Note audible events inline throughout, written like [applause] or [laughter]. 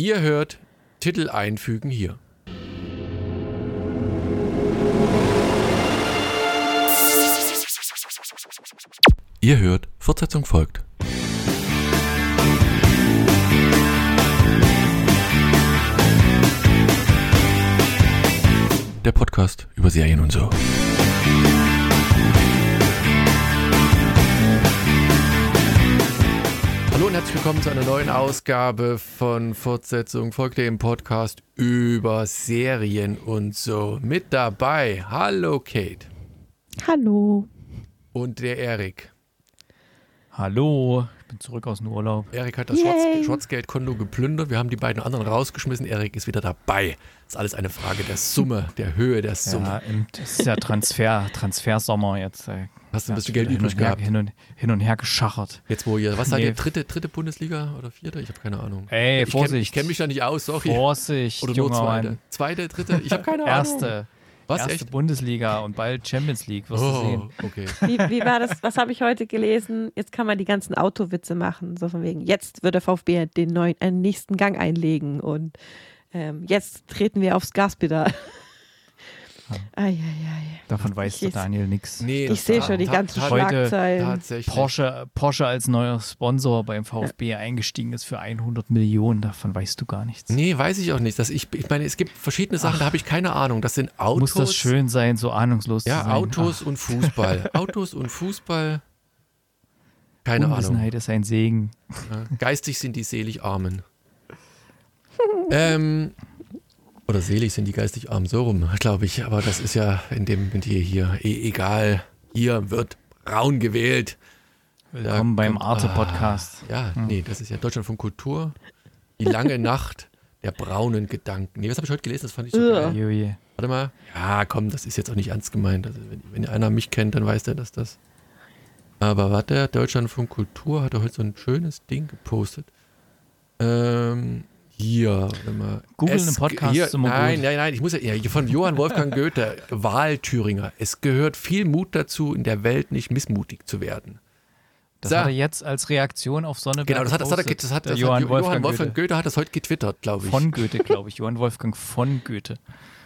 Ihr hört Titel einfügen hier. Ihr hört, Fortsetzung folgt. Der Podcast über Serien und so. Herzlich willkommen zu einer neuen Ausgabe von Fortsetzung folgt dem Podcast über Serien und so. Mit dabei, hallo Kate Hallo. und der Erik. Hallo, ich bin zurück aus dem Urlaub. Erik hat das Schwarzgeldkonto geplündert. Wir haben die beiden anderen rausgeschmissen. Erik ist wieder dabei. Das ist alles eine Frage der Summe, der Höhe der Summe. Ja, im- das ist ja Transfer, Transfersommer jetzt. Hast du ein ja, bisschen Geld übrig und her, gehabt? Hin und, hin und her geschachert. Jetzt wo ihr, was seid Nee. ihr, dritte, dritte Bundesliga oder vierte? Ich habe keine Ahnung. Ey, ich kenn- Vorsicht. Ich kenne mich da nicht aus, sorry. Vorsicht, oder nur zweite. Mann. Zweite, dritte, ich habe keine [laughs] Ahnung. Erste, Was, erste echt? Bundesliga und bald Champions League, wirst du Oh, sehen. okay. [laughs] Wie, wie war das? Was habe ich heute gelesen? Jetzt kann man die ganzen Autowitze machen. So von wegen, jetzt wird der VfB den neuen, einen nächsten Gang einlegen und ähm, jetzt treten wir aufs Gaspedal. [laughs] Eieiei. Davon weiß der Ich- Daniel nichts. Nee, Ich sehe schon die ganzen Schlagzeilen. Tatsächlich. Porsche, Porsche als neuer Sponsor beim VfB eingestiegen ist für 100 Millionen, davon weißt du gar nichts. Nee, weiß ich auch nicht. Das ich, ich meine, es gibt verschiedene Sachen, da habe ich keine Ahnung. Das sind Autos. Muss das schön sein, so ahnungslos zu Ja, sein. Autos und Fußball. [laughs] Autos und Fußball. Keine Ahnung. Unwissenheit ist ein Segen. Ja, geistig sind die selig Armen. ähm, oder selig sind die geistig Armen, so rum, [laughs] glaube ich. Aber das ist ja in dem mit hier, hier eh, egal. Hier wird braun gewählt. Willkommen beim Arte-Podcast. Ah, ja, nee, das ist ja Deutschland von Kultur. Die lange [laughs] Nacht der braunen Gedanken. Nee, was habe ich heute gelesen? Das fand ich so geil. Warte mal. Ja, komm, das ist jetzt auch nicht ernst gemeint. Also, wenn, wenn einer mich kennt, dann weiß der, dass das. Aber warte, Deutschland von Kultur hat heute so ein schönes Ding gepostet. Ähm, hier, mal. Googeln Es- im Podcast hier, immer Nein, nein, nein, ich muss ja, ja, von Johann Wolfgang Goethe, [laughs] Wahlthüringer. Es gehört viel Mut dazu, in der Welt nicht missmutig zu werden. Das So. hat er jetzt als Reaktion auf Sonneberg Genau, das hat, das hat, er- das hat, das Johann, hat Wolfgang, Wolfgang Goethe. Goethe hat das heute getwittert, glaube ich. Von Goethe, glaube ich. Johann Wolfgang von Goethe.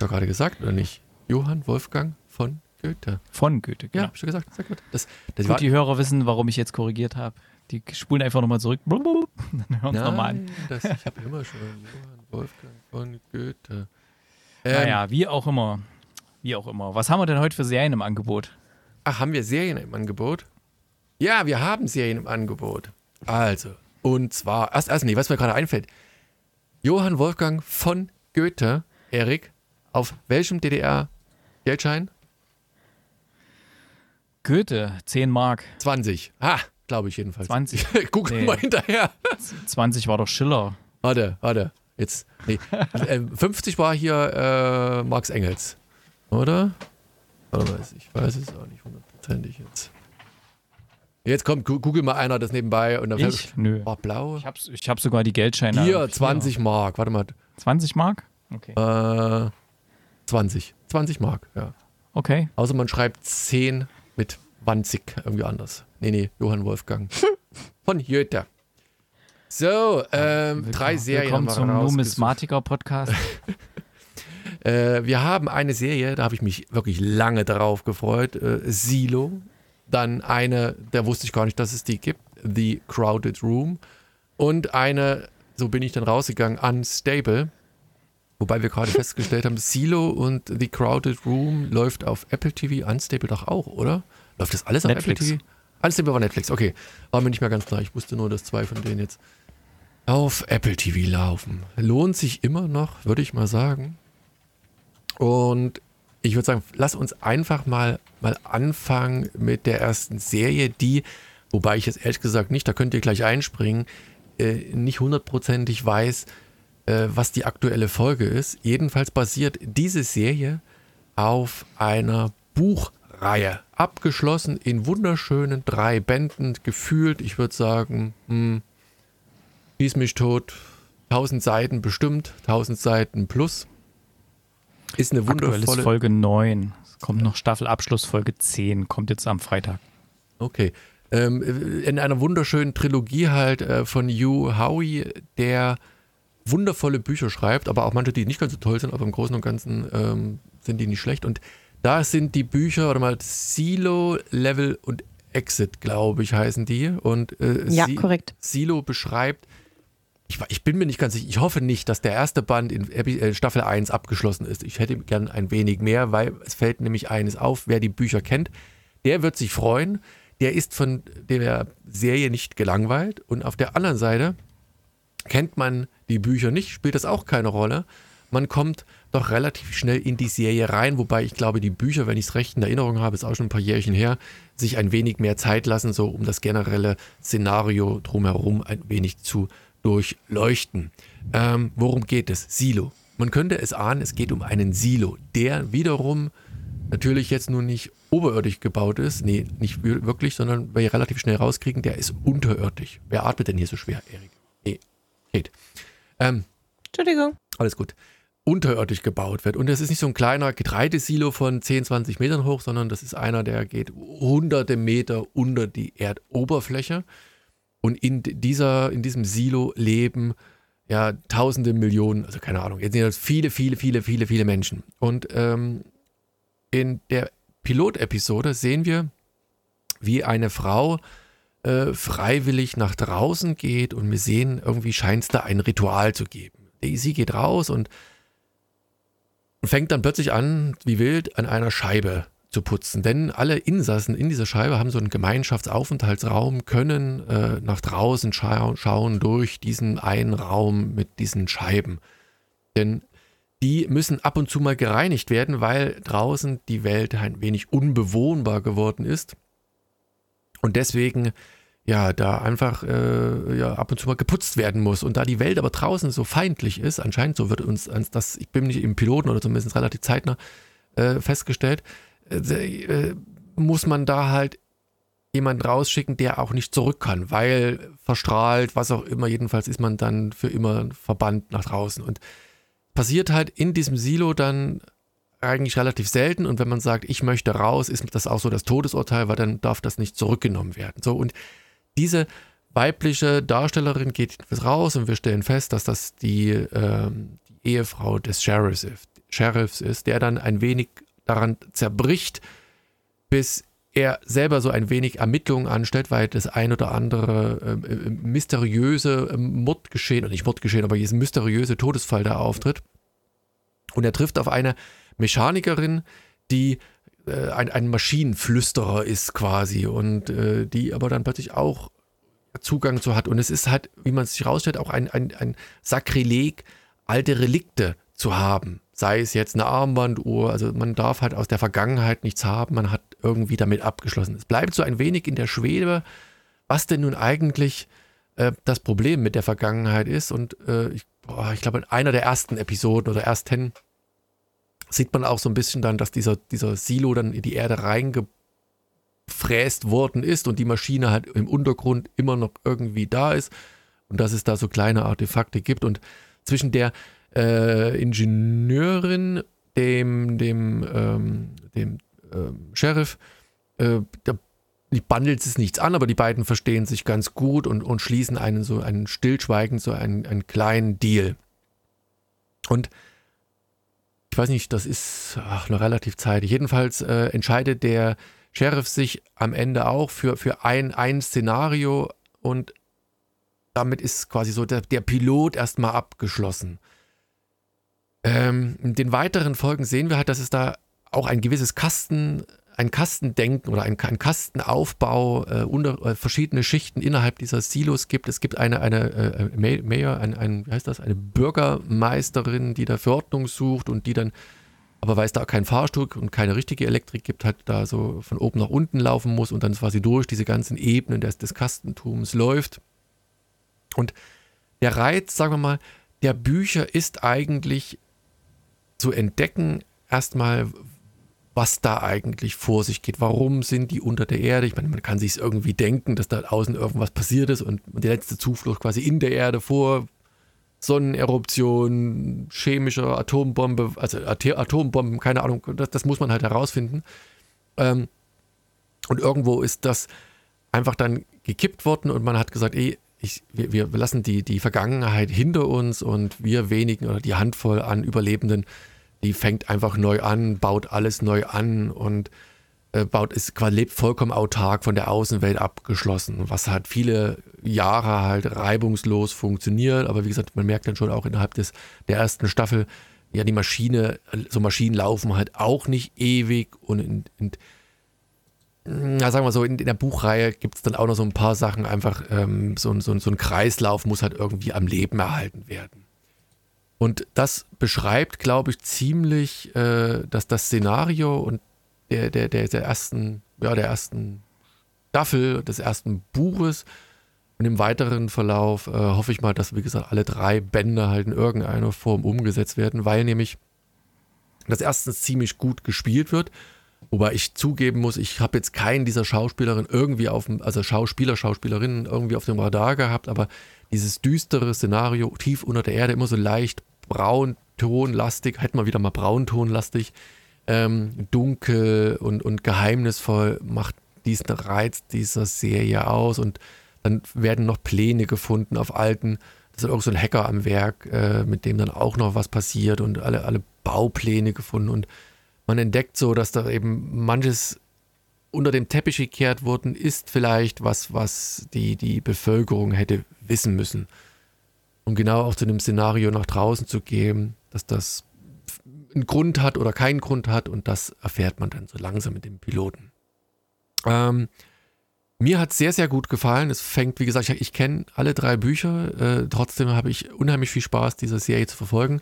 Doch gerade gesagt, oder nicht? Johann Wolfgang von Goethe. Von Goethe, Ja, genau. hab ich schon gesagt. Sehr gut. Das, das war, Gut, die Hörer wissen, warum ich jetzt korrigiert habe. Die spulen einfach nochmal zurück. [laughs] Dann hören es nochmal an. Das, ich habe immer schon Johann Wolfgang von Goethe. Ähm, Naja, wie auch immer. Wie auch immer. Was haben wir denn heute für Serien im Angebot? Ach, haben wir Serien im Angebot? Ja, wir haben Serien im Angebot. Also, und zwar, erst, erst nee, was mir gerade einfällt. Johann Wolfgang von Goethe, Erik, auf welchem DDR-Geldschein? Goethe, 10 Mark. 20. Ah, glaube ich jedenfalls. 20. [laughs] Google Nee. mal hinterher. 20 war doch Schiller. Warte, warte. Jetzt. Nee. [laughs] äh, 50 war hier äh, Marx Engels. Oder? Warte mal, ich weiß es auch nicht hundertprozentig jetzt. Jetzt kommt, google mal einer das nebenbei und dann Ich? Nö. War blau. Ich habe ich hab sogar die Geldscheine. Hier, 20 Mark. Warte mal. 20 Mark? Okay. Äh, 20. 20 Mark, ja. Okay. Außer man schreibt 10 mit Wanzig irgendwie anders. Nee, nee, Johann Wolfgang. [laughs] Von Goethe. So, ähm, drei Serien Willkommen zum. Numismatiker-Podcast. [laughs] Äh, wir haben eine Serie, da habe ich mich wirklich lange darauf gefreut. Äh, Silo. Dann eine, da wusste ich gar nicht, dass es die gibt. The Crowded Room. Und eine, so bin ich dann rausgegangen, Unstable. Wobei wir gerade [laughs] festgestellt haben, Silo und The Crowded Room läuft auf Apple TV, Unstable doch auch, oder? Läuft das alles auf Netflix. Apple TV? Unstable war Netflix, okay. War mir nicht mehr ganz klar. Ich wusste nur, dass zwei von denen jetzt auf Apple TV laufen. Lohnt sich immer noch, würde ich mal sagen. Und ich würde sagen, lass uns einfach mal, mal anfangen mit der ersten Serie, die, wobei ich jetzt ehrlich gesagt nicht, da könnt ihr gleich einspringen, äh, nicht hundertprozentig weiß, äh, was die aktuelle Folge ist. Jedenfalls basiert diese Serie auf einer Buchreihe. Abgeschlossen in wunderschönen drei Bänden, gefühlt, ich würde sagen, hm, Schieß mich tot, 1000 Seiten bestimmt, 1000 Seiten plus. Ist eine Aktuell ist wundervolle. Folge 9. Es kommt noch Staffelabschluss Folge 10. Kommt jetzt am Freitag. Okay. Ähm, in einer wunderschönen Trilogie halt äh, von Hugh Howey, der wundervolle Bücher schreibt, aber auch manche, die nicht ganz so toll sind, aber im Großen und Ganzen ähm, sind die nicht schlecht. Und da sind die Bücher, warte mal, Silo, Level und Exit, glaube ich, heißen die. Und äh, ja, korrekt. Silo beschreibt, ich, ich, bin mir nicht ganz sicher, ich hoffe nicht, dass der erste Band in äh, Staffel 1 abgeschlossen ist. Ich hätte gern ein wenig mehr, weil es fällt nämlich eines auf, wer die Bücher kennt, der wird sich freuen. Der ist von der Serie nicht gelangweilt. Und auf der anderen Seite kennt man die Bücher nicht, spielt das auch keine Rolle. Man kommt doch relativ schnell in die Serie rein, wobei ich glaube, die Bücher, wenn ich es recht in Erinnerung habe, ist auch schon ein paar Jährchen her, sich ein wenig mehr Zeit lassen, so um das generelle Szenario drumherum ein wenig zu durchleuchten. Ähm, worum geht es? Silo. Man könnte es ahnen, es geht um einen Silo, der wiederum natürlich jetzt nur nicht oberirdisch gebaut ist. Nee, nicht wirklich, sondern wir relativ schnell rauskriegen, der ist unterirdisch. Wer atmet denn hier so schwer, Erik? Nee, geht. Ähm, Entschuldigung. Alles gut. Unterirdisch gebaut wird. Und das ist nicht so ein kleiner Getreidesilo von 10, 20 Metern hoch, sondern das ist einer, der geht hunderte Meter unter die Erdoberfläche. Und in dieser, in diesem Silo leben ja tausende Millionen, also keine Ahnung, jetzt sind das viele, viele, viele, viele, viele Menschen. Und ähm, in der Pilotepisode sehen wir, wie eine Frau äh, freiwillig nach draußen geht und wir sehen, irgendwie scheint es da ein Ritual zu geben. Sie geht raus und fängt dann plötzlich an, wie wild, an einer Scheibe zu putzen. Denn alle Insassen in dieser Scheibe haben so einen Gemeinschaftsaufenthaltsraum, können äh, nach draußen scha schauen durch diesen einen Raum mit diesen Scheiben. Denn die müssen ab und zu mal gereinigt werden, weil draußen die Welt ein wenig unbewohnbar geworden ist. Und deswegen ja, da einfach äh, ja, ab und zu mal geputzt werden muss. Und da die Welt aber draußen so feindlich ist, anscheinend so wird uns das, ich bin nicht im Piloten oder zumindest relativ zeitnah äh, festgestellt, äh, muss man da halt jemanden rausschicken, der auch nicht zurück kann, weil verstrahlt, was auch immer, jedenfalls ist man dann für immer verbannt nach draußen. Und passiert halt in diesem Silo dann eigentlich relativ selten und wenn man sagt, ich möchte raus, ist das auch so das Todesurteil, weil dann darf das nicht zurückgenommen werden. So und diese weibliche Darstellerin geht raus und wir stellen fest, dass das die, ähm, die Ehefrau des Sheriffs ist, Sheriffs ist, der dann ein wenig daran zerbricht, bis er selber so ein wenig Ermittlungen anstellt, weil das ein oder andere äh, äh mysteriöse äh, Mordgeschehen, nicht Mordgeschehen, aber diesen mysteriöse Todesfall da auftritt. Und er trifft auf eine Mechanikerin, die äh, ein, ein Maschinenflüsterer ist quasi und äh, die aber dann plötzlich auch Zugang zu hat. Und es ist halt, wie man sich rausstellt, auch ein, ein, ein Sakrileg, alte Relikte zu haben sei es jetzt eine Armbanduhr, also man darf halt aus der Vergangenheit nichts haben, man hat irgendwie damit abgeschlossen. Es bleibt so ein wenig in der Schwebe, was denn nun eigentlich äh, das Problem mit der Vergangenheit ist. Und äh, ich, ich glaube, in einer der ersten Episoden oder ersten sieht man auch so ein bisschen dann, dass dieser, dieser Silo dann in die Erde reingefräst worden ist und die Maschine halt im Untergrund immer noch irgendwie da ist und dass es da so kleine Artefakte gibt und zwischen der äh, Ingenieurin, dem, dem, ähm, dem ähm, Sheriff, äh, da bandelt es nichts an, aber die beiden verstehen sich ganz gut und, und schließen einen so einen stillschweigend, so einen, einen kleinen Deal. Und ich weiß nicht, das ist ach, noch relativ zeitig. Jedenfalls äh, entscheidet der Sheriff sich am Ende auch für, für ein, ein Szenario und damit ist quasi so der, der Pilot erstmal abgeschlossen. Ähm, in den weiteren Folgen sehen wir halt, dass es da auch ein gewisses Kasten, ein Kastendenken oder ein, ein Kastenaufbau äh, unter äh, verschiedene Schichten innerhalb dieser Silos gibt. Es gibt eine, eine äh, Mayor, ein, ein, wie heißt das, eine Bürgermeisterin, die da für Ordnung sucht und die dann, aber weil es da kein Fahrstuhl und keine richtige Elektrik gibt, halt da so von oben nach unten laufen muss und dann quasi durch diese ganzen Ebenen des, des Kastentums läuft. Und der Reiz, sagen wir mal, der Bücher ist eigentlich zu entdecken, erstmal, was da eigentlich vor sich geht. Warum sind die unter der Erde? Ich meine, man kann sich irgendwie denken, dass da außen irgendwas passiert ist und die letzte Zuflucht quasi in der Erde vor Sonneneruption, chemischer Atombombe, also Atombomben, keine Ahnung, das, das muss man halt herausfinden. Ähm, und irgendwo ist das einfach dann gekippt worden und man hat gesagt, ey, ich, wir, wir lassen die, die Vergangenheit hinter uns und wir wenigen oder die Handvoll an Überlebenden, die fängt einfach neu an, baut alles neu an und äh, baut, ist, lebt vollkommen autark von der Außenwelt abgeschlossen, was halt viele Jahre halt reibungslos funktioniert. Aber wie gesagt, man merkt dann schon auch innerhalb des, der ersten Staffel, ja, die Maschine, so Maschinen laufen halt auch nicht ewig und in, in na, sagen wir so, in, in der Buchreihe gibt es dann auch noch so ein paar Sachen, einfach ähm, so, so, so ein Kreislauf muss halt irgendwie am Leben erhalten werden. Und das beschreibt, glaube ich, ziemlich, äh, dass das Szenario und der, der, der, der ersten, ja, der ersten Staffel, des ersten Buches. Und im weiteren Verlauf äh, hoffe ich mal, dass, wie gesagt, alle drei Bände halt in irgendeiner Form umgesetzt werden, weil nämlich das erstens ziemlich gut gespielt wird. Wobei ich zugeben muss, ich habe jetzt keinen dieser Schauspielerinnen irgendwie auf dem, also Schauspieler, Schauspielerinnen irgendwie auf dem Radar gehabt, aber dieses düstere Szenario tief unter der Erde, immer so leicht brauntonlastig, hätten wir wieder mal brauntonlastig, ähm, dunkel und, und geheimnisvoll macht diesen Reiz dieser Serie aus und dann werden noch Pläne gefunden auf alten, das ist auch so ein Hacker am Werk, äh, mit dem dann auch noch was passiert und alle, alle Baupläne gefunden und man entdeckt so, dass da eben manches unter dem Teppich gekehrt worden ist, vielleicht was, was die, die Bevölkerung hätte wissen müssen. Und genau auch zu einem Szenario nach draußen zu gehen, dass das einen Grund hat oder keinen Grund hat und das erfährt man dann so langsam mit dem Piloten. Ähm, mir hat es sehr, sehr gut gefallen. Es fängt, wie gesagt, ich, ich kenne alle drei Bücher. Äh, trotzdem habe ich unheimlich viel Spaß, diese Serie zu verfolgen.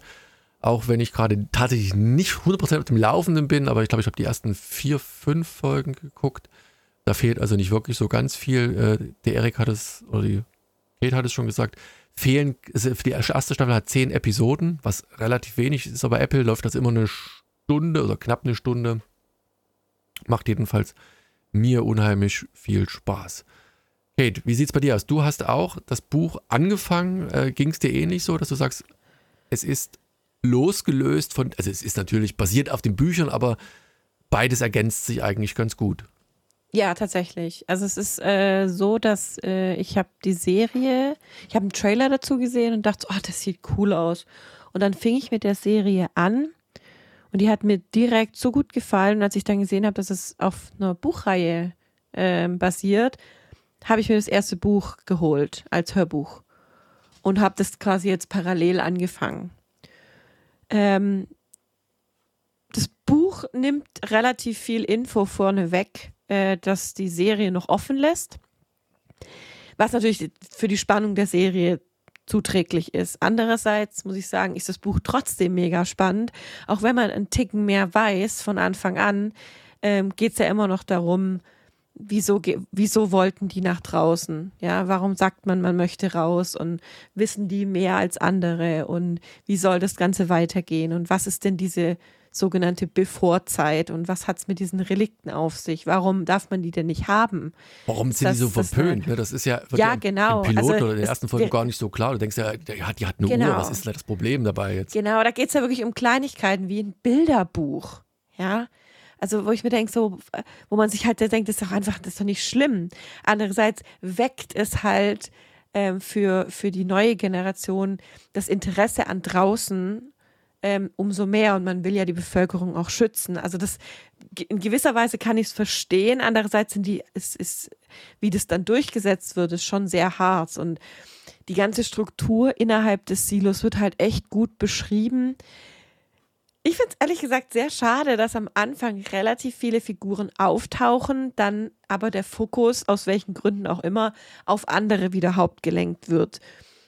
Auch wenn ich gerade tatsächlich nicht 100% auf dem Laufenden bin, aber ich glaube, ich habe die ersten vier, fünf Folgen geguckt. Da fehlt also nicht wirklich so ganz viel. Äh, der Erik hat es, oder die Kate hat es schon gesagt, fehlen, die erste Staffel hat zehn Episoden, was relativ wenig ist, aber Apple läuft das immer eine Stunde oder knapp eine Stunde. Macht jedenfalls mir unheimlich viel Spaß. Kate, wie sieht es bei dir aus? Du hast auch das Buch angefangen. Äh, Ging es dir ähnlich so, dass du sagst, es ist losgelöst von, also es ist natürlich basiert auf den Büchern, aber beides ergänzt sich eigentlich ganz gut. Ja, tatsächlich. Also es ist äh, so, dass äh, ich habe die Serie, ich habe einen Trailer dazu gesehen und dachte, oh, das sieht cool aus. Und dann fing ich mit der Serie an und die hat mir direkt so gut gefallen. Und als ich dann gesehen habe, dass es auf einer Buchreihe äh, basiert, habe ich mir das erste Buch geholt als Hörbuch und habe das quasi jetzt parallel angefangen. Ähm, das Buch nimmt relativ viel Info vorne weg äh, das die Serie noch offen lässt. Was natürlich für die Spannung der Serie zuträglich ist. Andererseits muss ich sagen, ist das Buch trotzdem mega spannend. Auch wenn man einen Ticken mehr weiß von Anfang an, ähm, geht es ja immer noch darum, wieso, wieso wollten die nach draußen? Ja, warum sagt man, man möchte raus und wissen die mehr als andere und wie soll das Ganze weitergehen und was ist denn diese sogenannte Bevorzeit und was hat es mit diesen Relikten auf sich? Warum darf man die denn nicht haben? Warum sind das, die so verpönt? Das, ne? das ist ja, ja, genau. im Pilot also, oder in der ersten Folge gar nicht so klar. Du denkst ja, die hat, die hat eine genau. Uhr, was ist da das Problem dabei jetzt? Genau, da geht es ja wirklich um Kleinigkeiten wie ein Bilderbuch. Ja, also wo ich mir denke, so, wo man sich halt denkt, das ist doch einfach, das ist doch nicht schlimm. Andererseits weckt es halt ähm, für, für die neue Generation das Interesse an draußen ähm, umso mehr und man will ja die Bevölkerung auch schützen. Also das in gewisser Weise kann ich es verstehen. Andererseits sind die, es ist, wie das dann durchgesetzt wird, ist schon sehr hart und die ganze Struktur innerhalb des Silos wird halt echt gut beschrieben. Ich finde es ehrlich gesagt sehr schade, dass am Anfang relativ viele Figuren auftauchen, dann aber der Fokus, aus welchen Gründen auch immer, auf andere wieder hauptgelenkt wird.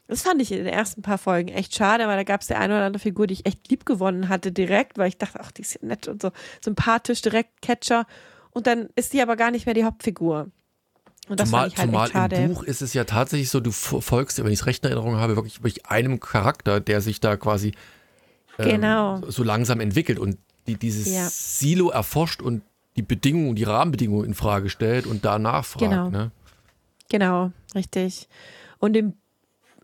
Das fand ich in den ersten paar Folgen echt schade, weil da gab es der eine oder andere Figur, die ich echt lieb gewonnen hatte direkt, weil ich dachte, ach, die ist ja nett und so sympathisch, direkt Catcher. Und dann ist die aber gar nicht mehr die Hauptfigur. Und das zumal, fand ich halt zumal echt schade. im Buch ist es ja tatsächlich so, du folgst, wenn ich es recht in Erinnerung habe, wirklich, wirklich einem Charakter, der sich da quasi ähm, genau. so langsam entwickelt und die, dieses ja. Silo erforscht und die Bedingungen, die Rahmenbedingungen in Frage stellt und danach fragt. Genau, ne? genau richtig. Und im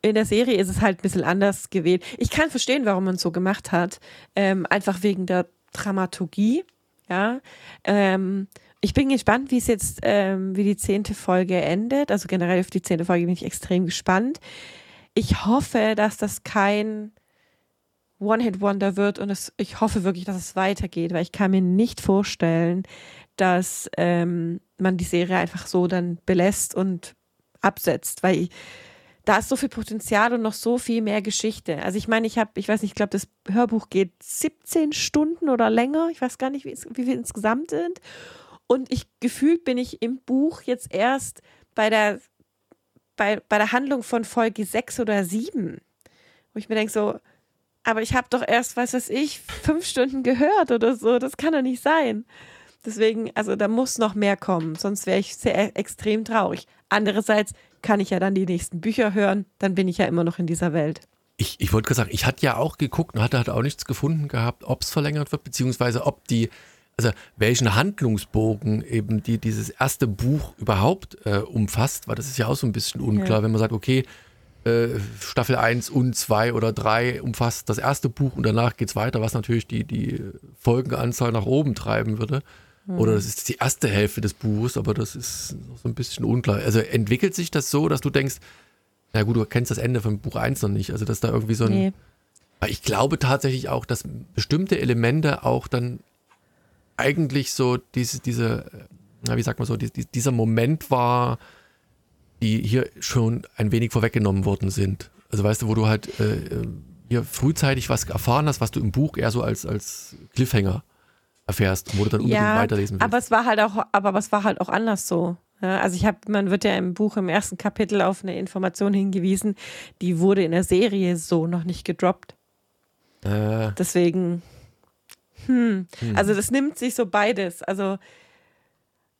in der Serie ist es halt ein bisschen anders gewählt. Ich kann verstehen, warum man es so gemacht hat. Ähm, einfach wegen der Dramaturgie. Ja. Ähm, ich bin gespannt, wie es jetzt, ähm, wie die zehnte Folge endet. Also generell auf die zehnte Folge bin ich extrem gespannt. Ich hoffe, dass das kein One-Hit-Wonder wird und es, ich hoffe wirklich, dass es weitergeht, weil ich kann mir nicht vorstellen, dass ähm, man die Serie einfach so dann belässt und absetzt, weil ich, da ist so viel Potenzial und noch so viel mehr Geschichte. Also ich meine, ich habe, ich weiß nicht, ich glaube, das Hörbuch geht 17 Stunden oder länger. Ich weiß gar nicht, wie, wie viel insgesamt sind. Und ich gefühlt bin ich im Buch jetzt erst bei der, bei, bei der Handlung von Folge 6 oder 7. Wo ich mir denke, so, aber ich habe doch erst, was weiß ich, fünf Stunden gehört oder so. Das kann doch nicht sein. Deswegen, also da muss noch mehr kommen, sonst wäre ich sehr extrem traurig. Andererseits kann ich ja dann die nächsten Bücher hören, dann bin ich ja immer noch in dieser Welt. Ich, ich wollte gerade sagen, ich hatte ja auch geguckt und hatte halt auch nichts gefunden gehabt, ob es verlängert wird, beziehungsweise ob die, also welchen Handlungsbogen eben die, dieses erste Buch überhaupt äh, umfasst, weil das ist ja auch so ein bisschen unklar, ja. wenn man sagt, okay, äh, Staffel 1 und 2 oder 3 umfasst das erste Buch und danach geht es weiter, was natürlich die, die Folgenanzahl nach oben treiben würde. Oder das ist die erste Hälfte des Buches, aber das ist so ein bisschen unklar. Also entwickelt sich das so, dass du denkst, na gut, du kennst das Ende von Buch 1 noch nicht, also dass da irgendwie so ein. Nee. Ich glaube tatsächlich auch, dass bestimmte Elemente auch dann eigentlich so diese, diese, na, wie sagt man so, die, dieser Moment war, die hier schon ein wenig vorweggenommen worden sind. Also weißt du, wo du halt äh, hier frühzeitig was erfahren hast, was du im Buch eher so als, als Cliffhanger erfährst, wo du dann unbedingt ja, weiterlesen willst. Aber es war halt auch, aber es war halt auch anders so. Ja, also ich habe, man wird ja im Buch im ersten Kapitel auf eine Information hingewiesen, die wurde in der Serie so noch nicht gedroppt. Äh. Deswegen, hm. hm. also das nimmt sich so beides. Also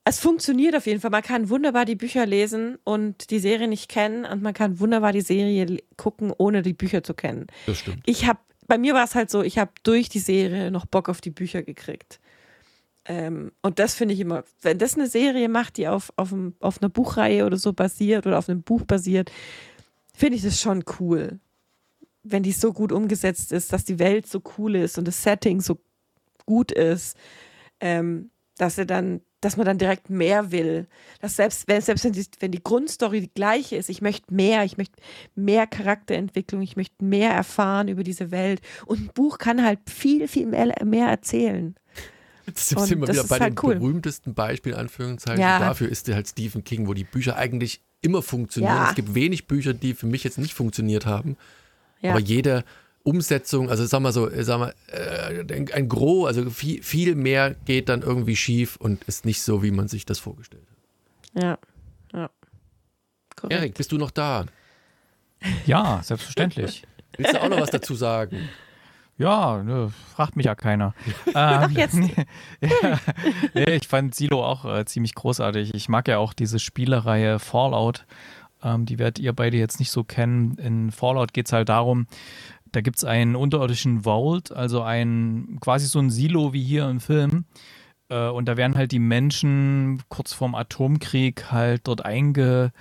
es funktioniert auf jeden Fall. Man kann wunderbar die Bücher lesen und die Serie nicht kennen und man kann wunderbar die Serie gucken, ohne die Bücher zu kennen. Das stimmt. Ich habe bei mir war es halt so, ich habe durch die Serie noch Bock auf die Bücher gekriegt. Ähm, und das finde ich immer, wenn das eine Serie macht, die auf, auf, einem, auf einer Buchreihe oder so basiert oder auf einem Buch basiert, finde ich das schon cool. Wenn die so gut umgesetzt ist, dass die Welt so cool ist und das Setting so gut ist, ähm, dass er dann dass man dann direkt mehr will. Dass selbst wenn, selbst wenn die, wenn die Grundstory die gleiche ist, ich möchte mehr, ich möchte mehr Charakterentwicklung, ich möchte mehr erfahren über diese Welt. Und ein Buch kann halt viel, viel mehr, mehr erzählen. Das sind wir wieder bei halt den cool. berühmtesten Beispielen, Anführungszeichen. Ja. Dafür ist der halt Stephen King, wo die Bücher eigentlich immer funktionieren. Ja. Es gibt wenig Bücher, die für mich jetzt nicht funktioniert haben. Ja. Aber jeder Umsetzung, also sag mal so, sag mal, äh, ein Gros, also viel, viel mehr geht dann irgendwie schief und ist nicht so, wie man sich das vorgestellt hat. Ja, ja. Korrekt. Erik, bist du noch da? Ja, selbstverständlich. Willst du auch noch was dazu sagen? Ja, ne, fragt mich ja keiner. [laughs] ähm, jetzt. [laughs] ja, nee, ich fand Silo auch äh, ziemlich großartig. Ich mag ja auch diese Spielereihe Fallout. Ähm, die werdet ihr beide jetzt nicht so kennen. In Fallout geht es halt darum, da gibt es einen unterirdischen Vault, also ein quasi so ein Silo wie hier im Film. Äh, und da werden halt die Menschen kurz vorm Atomkrieg halt dort einge,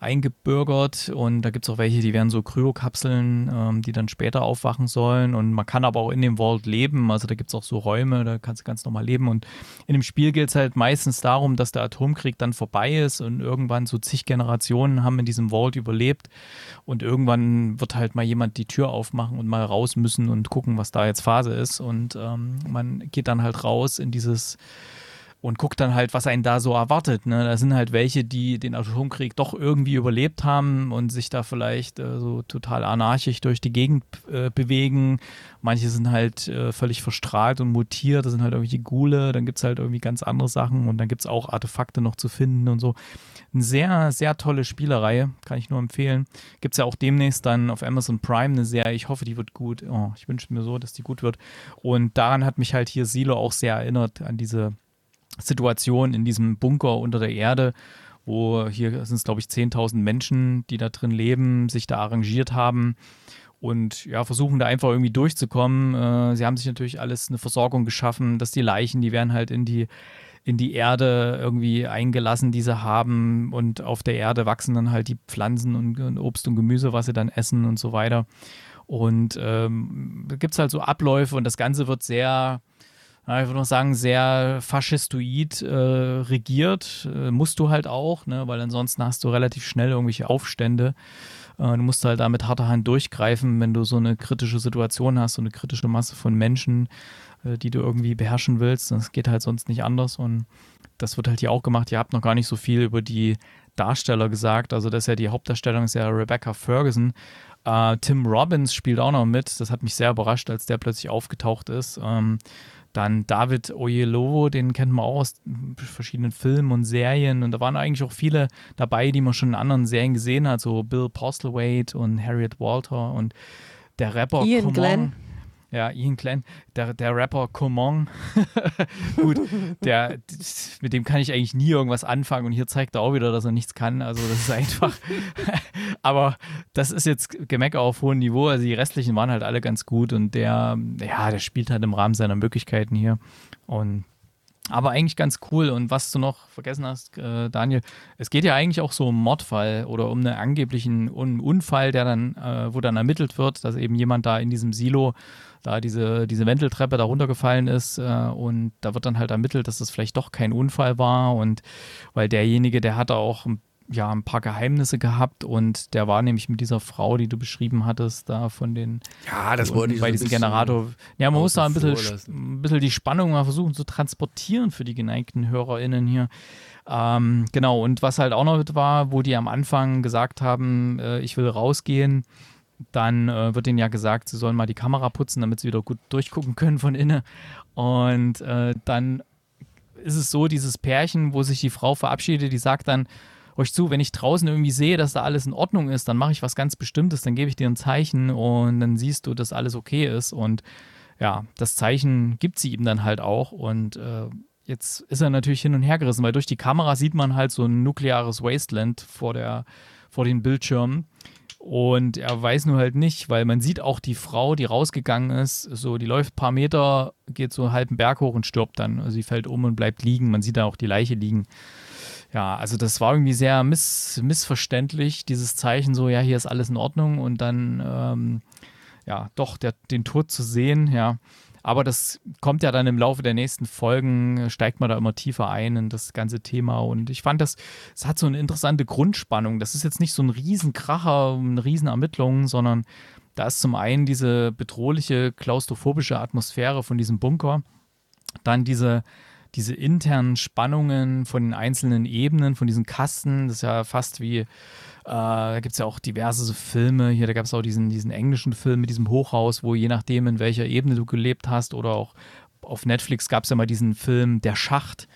eingebürgert und da gibt es auch welche, die werden so Kryokapseln, ähm, die dann später aufwachen sollen und man kann aber auch in dem Vault leben, also da gibt es auch so Räume, da kannst du ganz normal leben und in dem Spiel geht es halt meistens darum, dass der Atomkrieg dann vorbei ist und irgendwann so zig Generationen haben in diesem Vault überlebt und irgendwann wird halt mal jemand die Tür aufmachen und mal raus müssen und gucken, was da jetzt Phase ist und ähm, man geht dann halt raus in dieses und guckt dann halt, was einen da so erwartet. Ne? Da sind halt welche, die den Atomkrieg doch irgendwie überlebt haben und sich da vielleicht äh, so total anarchisch durch die Gegend äh, bewegen. Manche sind halt äh, völlig verstrahlt und mutiert, da sind halt irgendwelche Gule, dann gibt es halt irgendwie ganz andere Sachen und dann gibt es auch Artefakte noch zu finden und so. Eine sehr, sehr tolle Spielerreihe, kann ich nur empfehlen. Gibt es ja auch demnächst dann auf Amazon Prime eine Serie, ich hoffe, die wird gut. Oh, ich wünsche mir so, dass die gut wird. Und daran hat mich halt hier Silo auch sehr erinnert, an diese Situation in diesem Bunker unter der Erde, wo hier sind es, glaube ich, 10.000 Menschen, die da drin leben, sich da arrangiert haben und ja, versuchen da einfach irgendwie durchzukommen. Äh, sie haben sich natürlich alles eine Versorgung geschaffen, dass die Leichen, die werden halt in die, in die Erde irgendwie eingelassen, die sie haben und auf der Erde wachsen dann halt die Pflanzen und, und Obst und Gemüse, was sie dann essen und so weiter. Und ähm, gibt es halt so Abläufe und das Ganze wird sehr ich würde noch sagen, sehr faschistoid äh, regiert. Äh, musst du halt auch, ne? weil ansonsten hast du relativ schnell irgendwelche Aufstände. Äh, du musst halt da mit harter Hand durchgreifen, wenn du so eine kritische Situation hast, so eine kritische Masse von Menschen, äh, die du irgendwie beherrschen willst. Das geht halt sonst nicht anders und das wird halt hier auch gemacht. Ihr habt noch gar nicht so viel über die Darsteller gesagt. Also das ist ja die Hauptdarstellung ist ja Rebecca Ferguson. Äh, Tim Robbins spielt auch noch mit. Das hat mich sehr überrascht, als der plötzlich aufgetaucht ist. Ähm, dann David Oyelowo, den kennt man auch aus verschiedenen Filmen und Serien. Und da waren eigentlich auch viele dabei, die man schon in anderen Serien gesehen hat, so Bill Postlewaite und Harriet Walter und der Rapper Ian. Glenn. Ja, Ian Glenn, der, der Rapper Common. [laughs] Gut, der, mit dem kann ich eigentlich nie irgendwas anfangen und hier zeigt er auch wieder, dass er nichts kann. Also das ist einfach. [laughs] Aber das ist jetzt Gemecker auf hohem Niveau. Also die restlichen waren halt alle ganz gut und der, ja, der spielt halt im Rahmen seiner Möglichkeiten hier. Und aber eigentlich ganz cool. Und was du noch vergessen hast, äh, Daniel, es geht ja eigentlich auch so um Mordfall oder um einen angeblichen Un Unfall, der dann, äh, wo dann ermittelt wird, dass eben jemand da in diesem Silo da diese, diese Wendeltreppe da runtergefallen ist äh, und da wird dann halt ermittelt, dass das vielleicht doch kein Unfall war und weil derjenige, der hatte auch ja, ein paar Geheimnisse gehabt und der war nämlich mit dieser Frau, die du beschrieben hattest, da von den Ja, das wollte ich bei so diesem Generator. Ja, man muss da ein bisschen, ein bisschen die Spannung mal versuchen zu transportieren für die geneigten HörerInnen hier. Ähm, genau, und was halt auch noch mit war, wo die am Anfang gesagt haben, äh, ich will rausgehen, dann äh, wird ihnen ja gesagt, sie sollen mal die Kamera putzen, damit sie wieder gut durchgucken können von innen. Und äh, dann ist es so, dieses Pärchen, wo sich die Frau verabschiedet, die sagt dann, euch zu, wenn ich draußen irgendwie sehe, dass da alles in Ordnung ist, dann mache ich was ganz Bestimmtes, dann gebe ich dir ein Zeichen und dann siehst du, dass alles okay ist. Und ja, das Zeichen gibt sie ihm dann halt auch. Und äh, jetzt ist er natürlich hin und her gerissen, weil durch die Kamera sieht man halt so ein nukleares Wasteland vor, der, vor den Bildschirmen. Und er weiß nur halt nicht, weil man sieht auch die Frau, die rausgegangen ist, so, die läuft ein paar Meter, geht so einen halben Berg hoch und stirbt dann. Also sie fällt um und bleibt liegen. Man sieht da auch die Leiche liegen. Ja, also das war irgendwie sehr miss missverständlich, dieses Zeichen so, ja, hier ist alles in Ordnung und dann, ähm, ja, doch der, den Tod zu sehen, ja. Aber das kommt ja dann im Laufe der nächsten Folgen, steigt man da immer tiefer ein in das ganze Thema. Und ich fand das, es hat so eine interessante Grundspannung. Das ist jetzt nicht so ein Riesenkracher, eine Riesenermittlung, sondern da ist zum einen diese bedrohliche, klaustrophobische Atmosphäre von diesem Bunker, dann diese, diese internen Spannungen von den einzelnen Ebenen, von diesen Kasten, das ist ja fast wie, äh, da gibt es ja auch diverse so Filme, hier, da gab es auch diesen, diesen englischen Film mit diesem Hochhaus, wo je nachdem, in welcher Ebene du gelebt hast oder auch auf Netflix gab es ja mal diesen Film Der Schacht,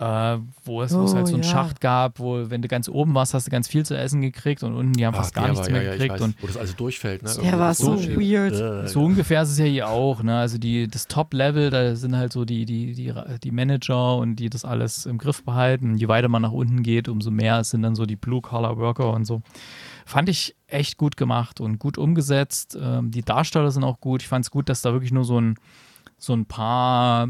äh, wo, es, wo es Oh, halt so einen ja. Schacht gab, wo, wenn du ganz oben warst, hast du ganz viel zu essen gekriegt und unten, die haben Ah, fast gar nichts war- mehr ja, gekriegt. weiß, und wo das also durchfällt. Ne? Der war so weird. Äh, so ungefähr ist es ja hier auch, ne? Also die, das Top-Level, da sind halt so die, die, die, die Manager und die das alles im Griff behalten. Je weiter man nach unten geht, umso mehr sind dann so die Blue-Collar-Worker und so. Fand ich echt gut gemacht und gut umgesetzt. Ähm, die Darsteller sind auch gut. Ich fand es gut, dass da wirklich nur so ein, so ein paar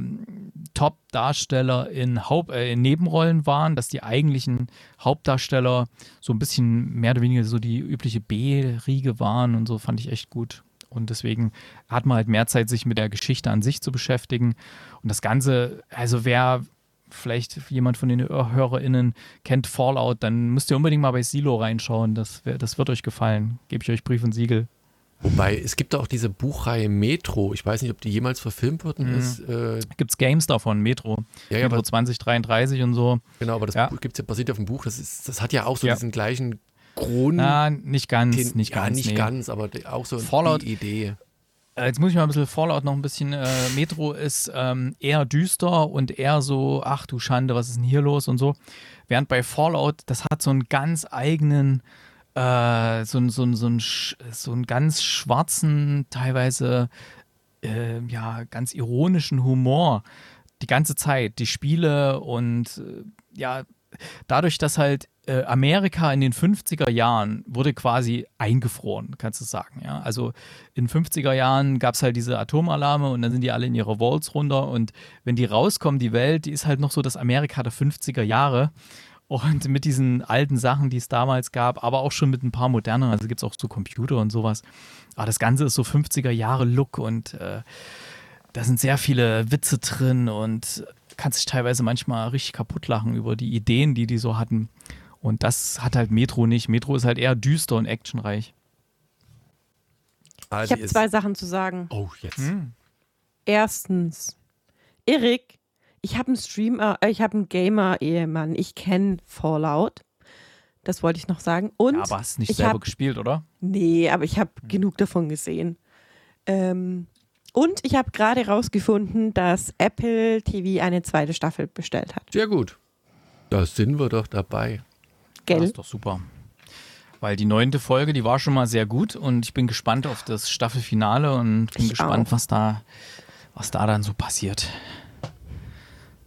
Top-Darsteller in, Haupt, äh, in Nebenrollen waren, dass die eigentlichen Hauptdarsteller so ein bisschen mehr oder weniger so die übliche B-Riege waren und so fand ich echt gut. Und deswegen hat man halt mehr Zeit, sich mit der Geschichte an sich zu beschäftigen. Und das Ganze, also wer vielleicht jemand von den HörerInnen kennt Fallout, dann müsst ihr unbedingt mal bei Silo reinschauen. Das, das wird euch gefallen. Gebe ich euch Brief und Siegel. Wobei, es gibt auch diese Buchreihe Metro. Ich weiß nicht, ob die jemals verfilmt worden Mhm. ist. Äh, Gibt's Games davon, Metro. ja, ja, Metro aber, 2033 und so. genau, aber das Ja. Buch gibt's ja basiert auf dem Buch. Das, ist, das hat ja auch so Ja. diesen gleichen Grund. Na, nicht ganz, den- nicht ja, ganz. nicht nee. ganz, aber auch so Fallout- die Idee. Äh, Jetzt muss ich mal ein bisschen Fallout noch ein bisschen. Äh, Metro ist ähm, eher düster und eher so, ach du Schande, was ist denn hier los und so. Während bei Fallout, das hat so einen ganz eigenen, äh, so, so, so, ein, sch- so einen ganz schwarzen, teilweise äh, ja, ganz ironischen Humor die ganze Zeit. Die Spiele und äh, ja, dadurch, dass halt äh, Amerika in den 50er Jahren wurde quasi eingefroren, kannst du sagen. Ja? Also in 50er Jahren gab es halt diese Atomalarme und dann sind die alle in ihre Vaults runter und wenn die rauskommen, die Welt, die ist halt noch so das Amerika der 50er Jahre. Und mit diesen alten Sachen, die es damals gab, aber auch schon mit ein paar modernen, also gibt es auch so Computer und sowas. Aber das Ganze ist so 50er Jahre Look und äh, da sind sehr viele Witze drin und kannst dich teilweise manchmal richtig kaputt lachen über die Ideen, die die so hatten. Und das hat halt Metro nicht. Metro ist halt eher düster und actionreich. Ah, ich habe zwei Sachen zu sagen. Oh, jetzt. Hm. Erstens, Erik, ich habe einen Streamer, äh, ich habe einen Gamer-Ehemann. Ich kenne Fallout. Das wollte ich noch sagen. Und ja, aber hast nicht selber hab, gespielt, oder? Nee, aber ich habe hm. genug davon gesehen. Ähm, und ich habe gerade herausgefunden, dass Apple TV eine zweite Staffel bestellt hat. Sehr gut. Da sind wir doch dabei. Gell? Das ist doch super. Weil die neunte Folge, die war schon mal sehr gut und ich bin gespannt auf das Staffelfinale und bin ich gespannt, was da, was da dann so passiert.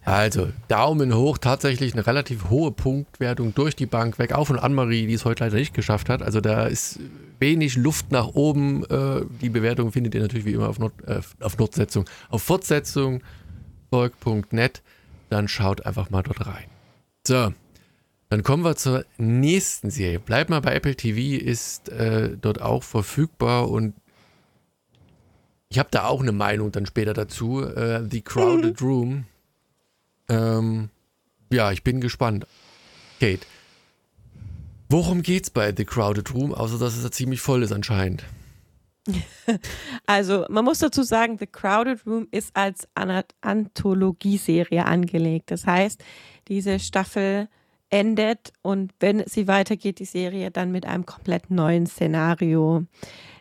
Also, Daumen hoch, tatsächlich eine relativ hohe Punktwertung durch die Bank weg. Auch von Anne-Marie, die es heute leider nicht geschafft hat. Also, da ist wenig Luft nach oben. Äh, die Bewertung findet ihr natürlich wie immer auf, Not, äh, auf Notsetzung, auf Fortsetzung. Dann schaut einfach mal dort rein. So, dann kommen wir zur nächsten Serie. Bleibt mal bei Apple TV, ist äh, dort auch verfügbar und ich habe da auch eine Meinung dann später dazu. Äh, The Crowded Room ähm, ja, ich bin gespannt. Kate, worum geht's bei The Crowded Room, außer dass es da ziemlich voll ist anscheinend? [laughs] Also, man muss dazu sagen, The Crowded Room ist als Anthologieserie angelegt. Das heißt, diese Staffel endet und wenn sie weitergeht, die Serie dann mit einem komplett neuen Szenario.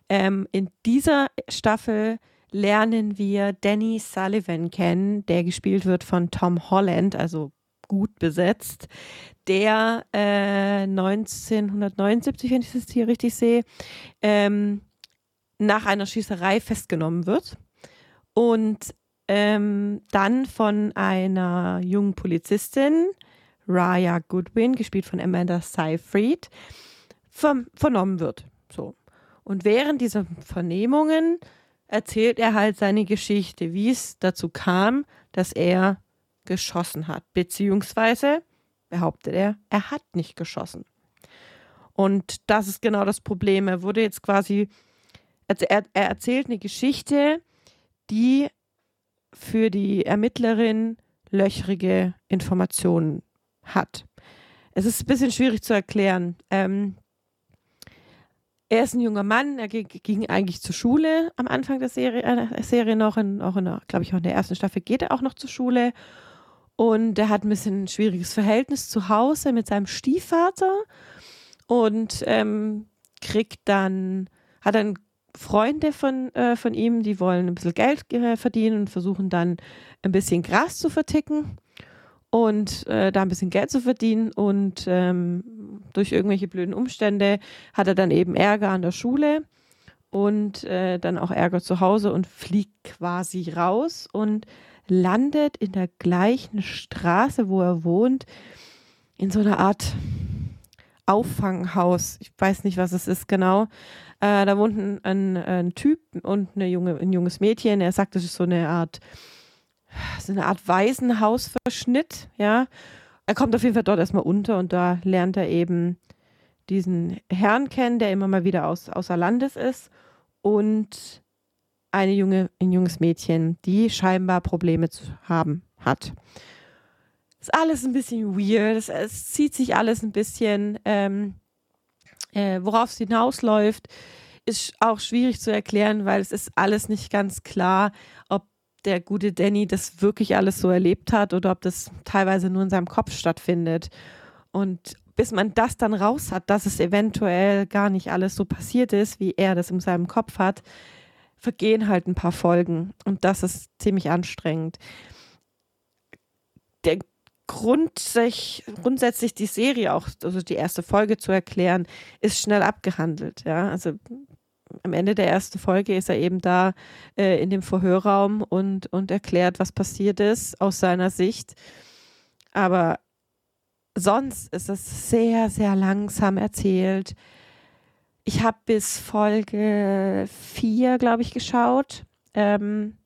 Ähm, in dieser Staffel lernen wir Danny Sullivan kennen, der gespielt wird von Tom Holland, also gut besetzt, der äh, 1979, wenn ich das hier richtig sehe, ähm, nach einer Schießerei festgenommen wird und ähm, dann von einer jungen Polizistin, Raya Goodwin, gespielt von Amanda Seyfried, ver vernommen wird. So. Und während dieser Vernehmungen erzählt er halt seine Geschichte, wie es dazu kam, dass er geschossen hat. Beziehungsweise behauptet er, er hat nicht geschossen. Und das ist genau das Problem. Er wurde jetzt quasi, also er, er erzählt eine Geschichte, die für die Ermittlerin löchrige Informationen hat. Es ist ein bisschen schwierig zu erklären. Ähm, er ist ein junger Mann, er ging eigentlich zur Schule am Anfang der Serie, äh, Serie noch, in, auch in glaube ich, auch in der ersten Staffel geht er auch noch zur Schule. Und er hat ein bisschen ein schwieriges Verhältnis zu Hause mit seinem Stiefvater und ähm, kriegt dann, hat dann Freunde von, äh, von ihm, die wollen ein bisschen Geld äh, verdienen und versuchen dann ein bisschen Gras zu verticken und äh, da ein bisschen Geld zu verdienen. Und ähm, durch irgendwelche blöden Umstände hat er dann eben Ärger an der Schule und äh, dann auch Ärger zu Hause und fliegt quasi raus und landet in der gleichen Straße, wo er wohnt, in so einer Art Auffanghaus. Ich weiß nicht, was es ist genau. Äh, da wohnt ein, ein, ein, Typ und eine junge, ein junges Mädchen. Er sagt, das ist so eine Art so eine Art Waisenhausverschnitt, ja. Er kommt auf jeden Fall dort erstmal unter und da lernt er eben diesen Herrn kennen, der immer mal wieder aus, außer Landes ist und eine junge, ein junges Mädchen, die scheinbar Probleme zu haben hat. Ist alles ein bisschen weird, es, es zieht sich alles ein bisschen, ähm, äh, worauf es hinausläuft, ist auch schwierig zu erklären, weil es ist alles nicht ganz klar, ob der gute Danny das wirklich alles so erlebt hat oder ob das teilweise nur in seinem Kopf stattfindet. Und bis man das dann raus hat, dass es eventuell gar nicht alles so passiert ist, wie er das in seinem Kopf hat, vergehen halt ein paar Folgen. Und das ist ziemlich anstrengend. Der Grund, sich grundsätzlich die Serie auch, also die erste Folge zu erklären, ist schnell abgehandelt. Ja, also am Ende der ersten Folge ist er eben da äh, in dem Verhörraum und, und erklärt, was passiert ist aus seiner Sicht. Aber sonst ist es sehr, sehr langsam erzählt. Ich habe bis Folge 4, glaube ich, geschaut. Ähm,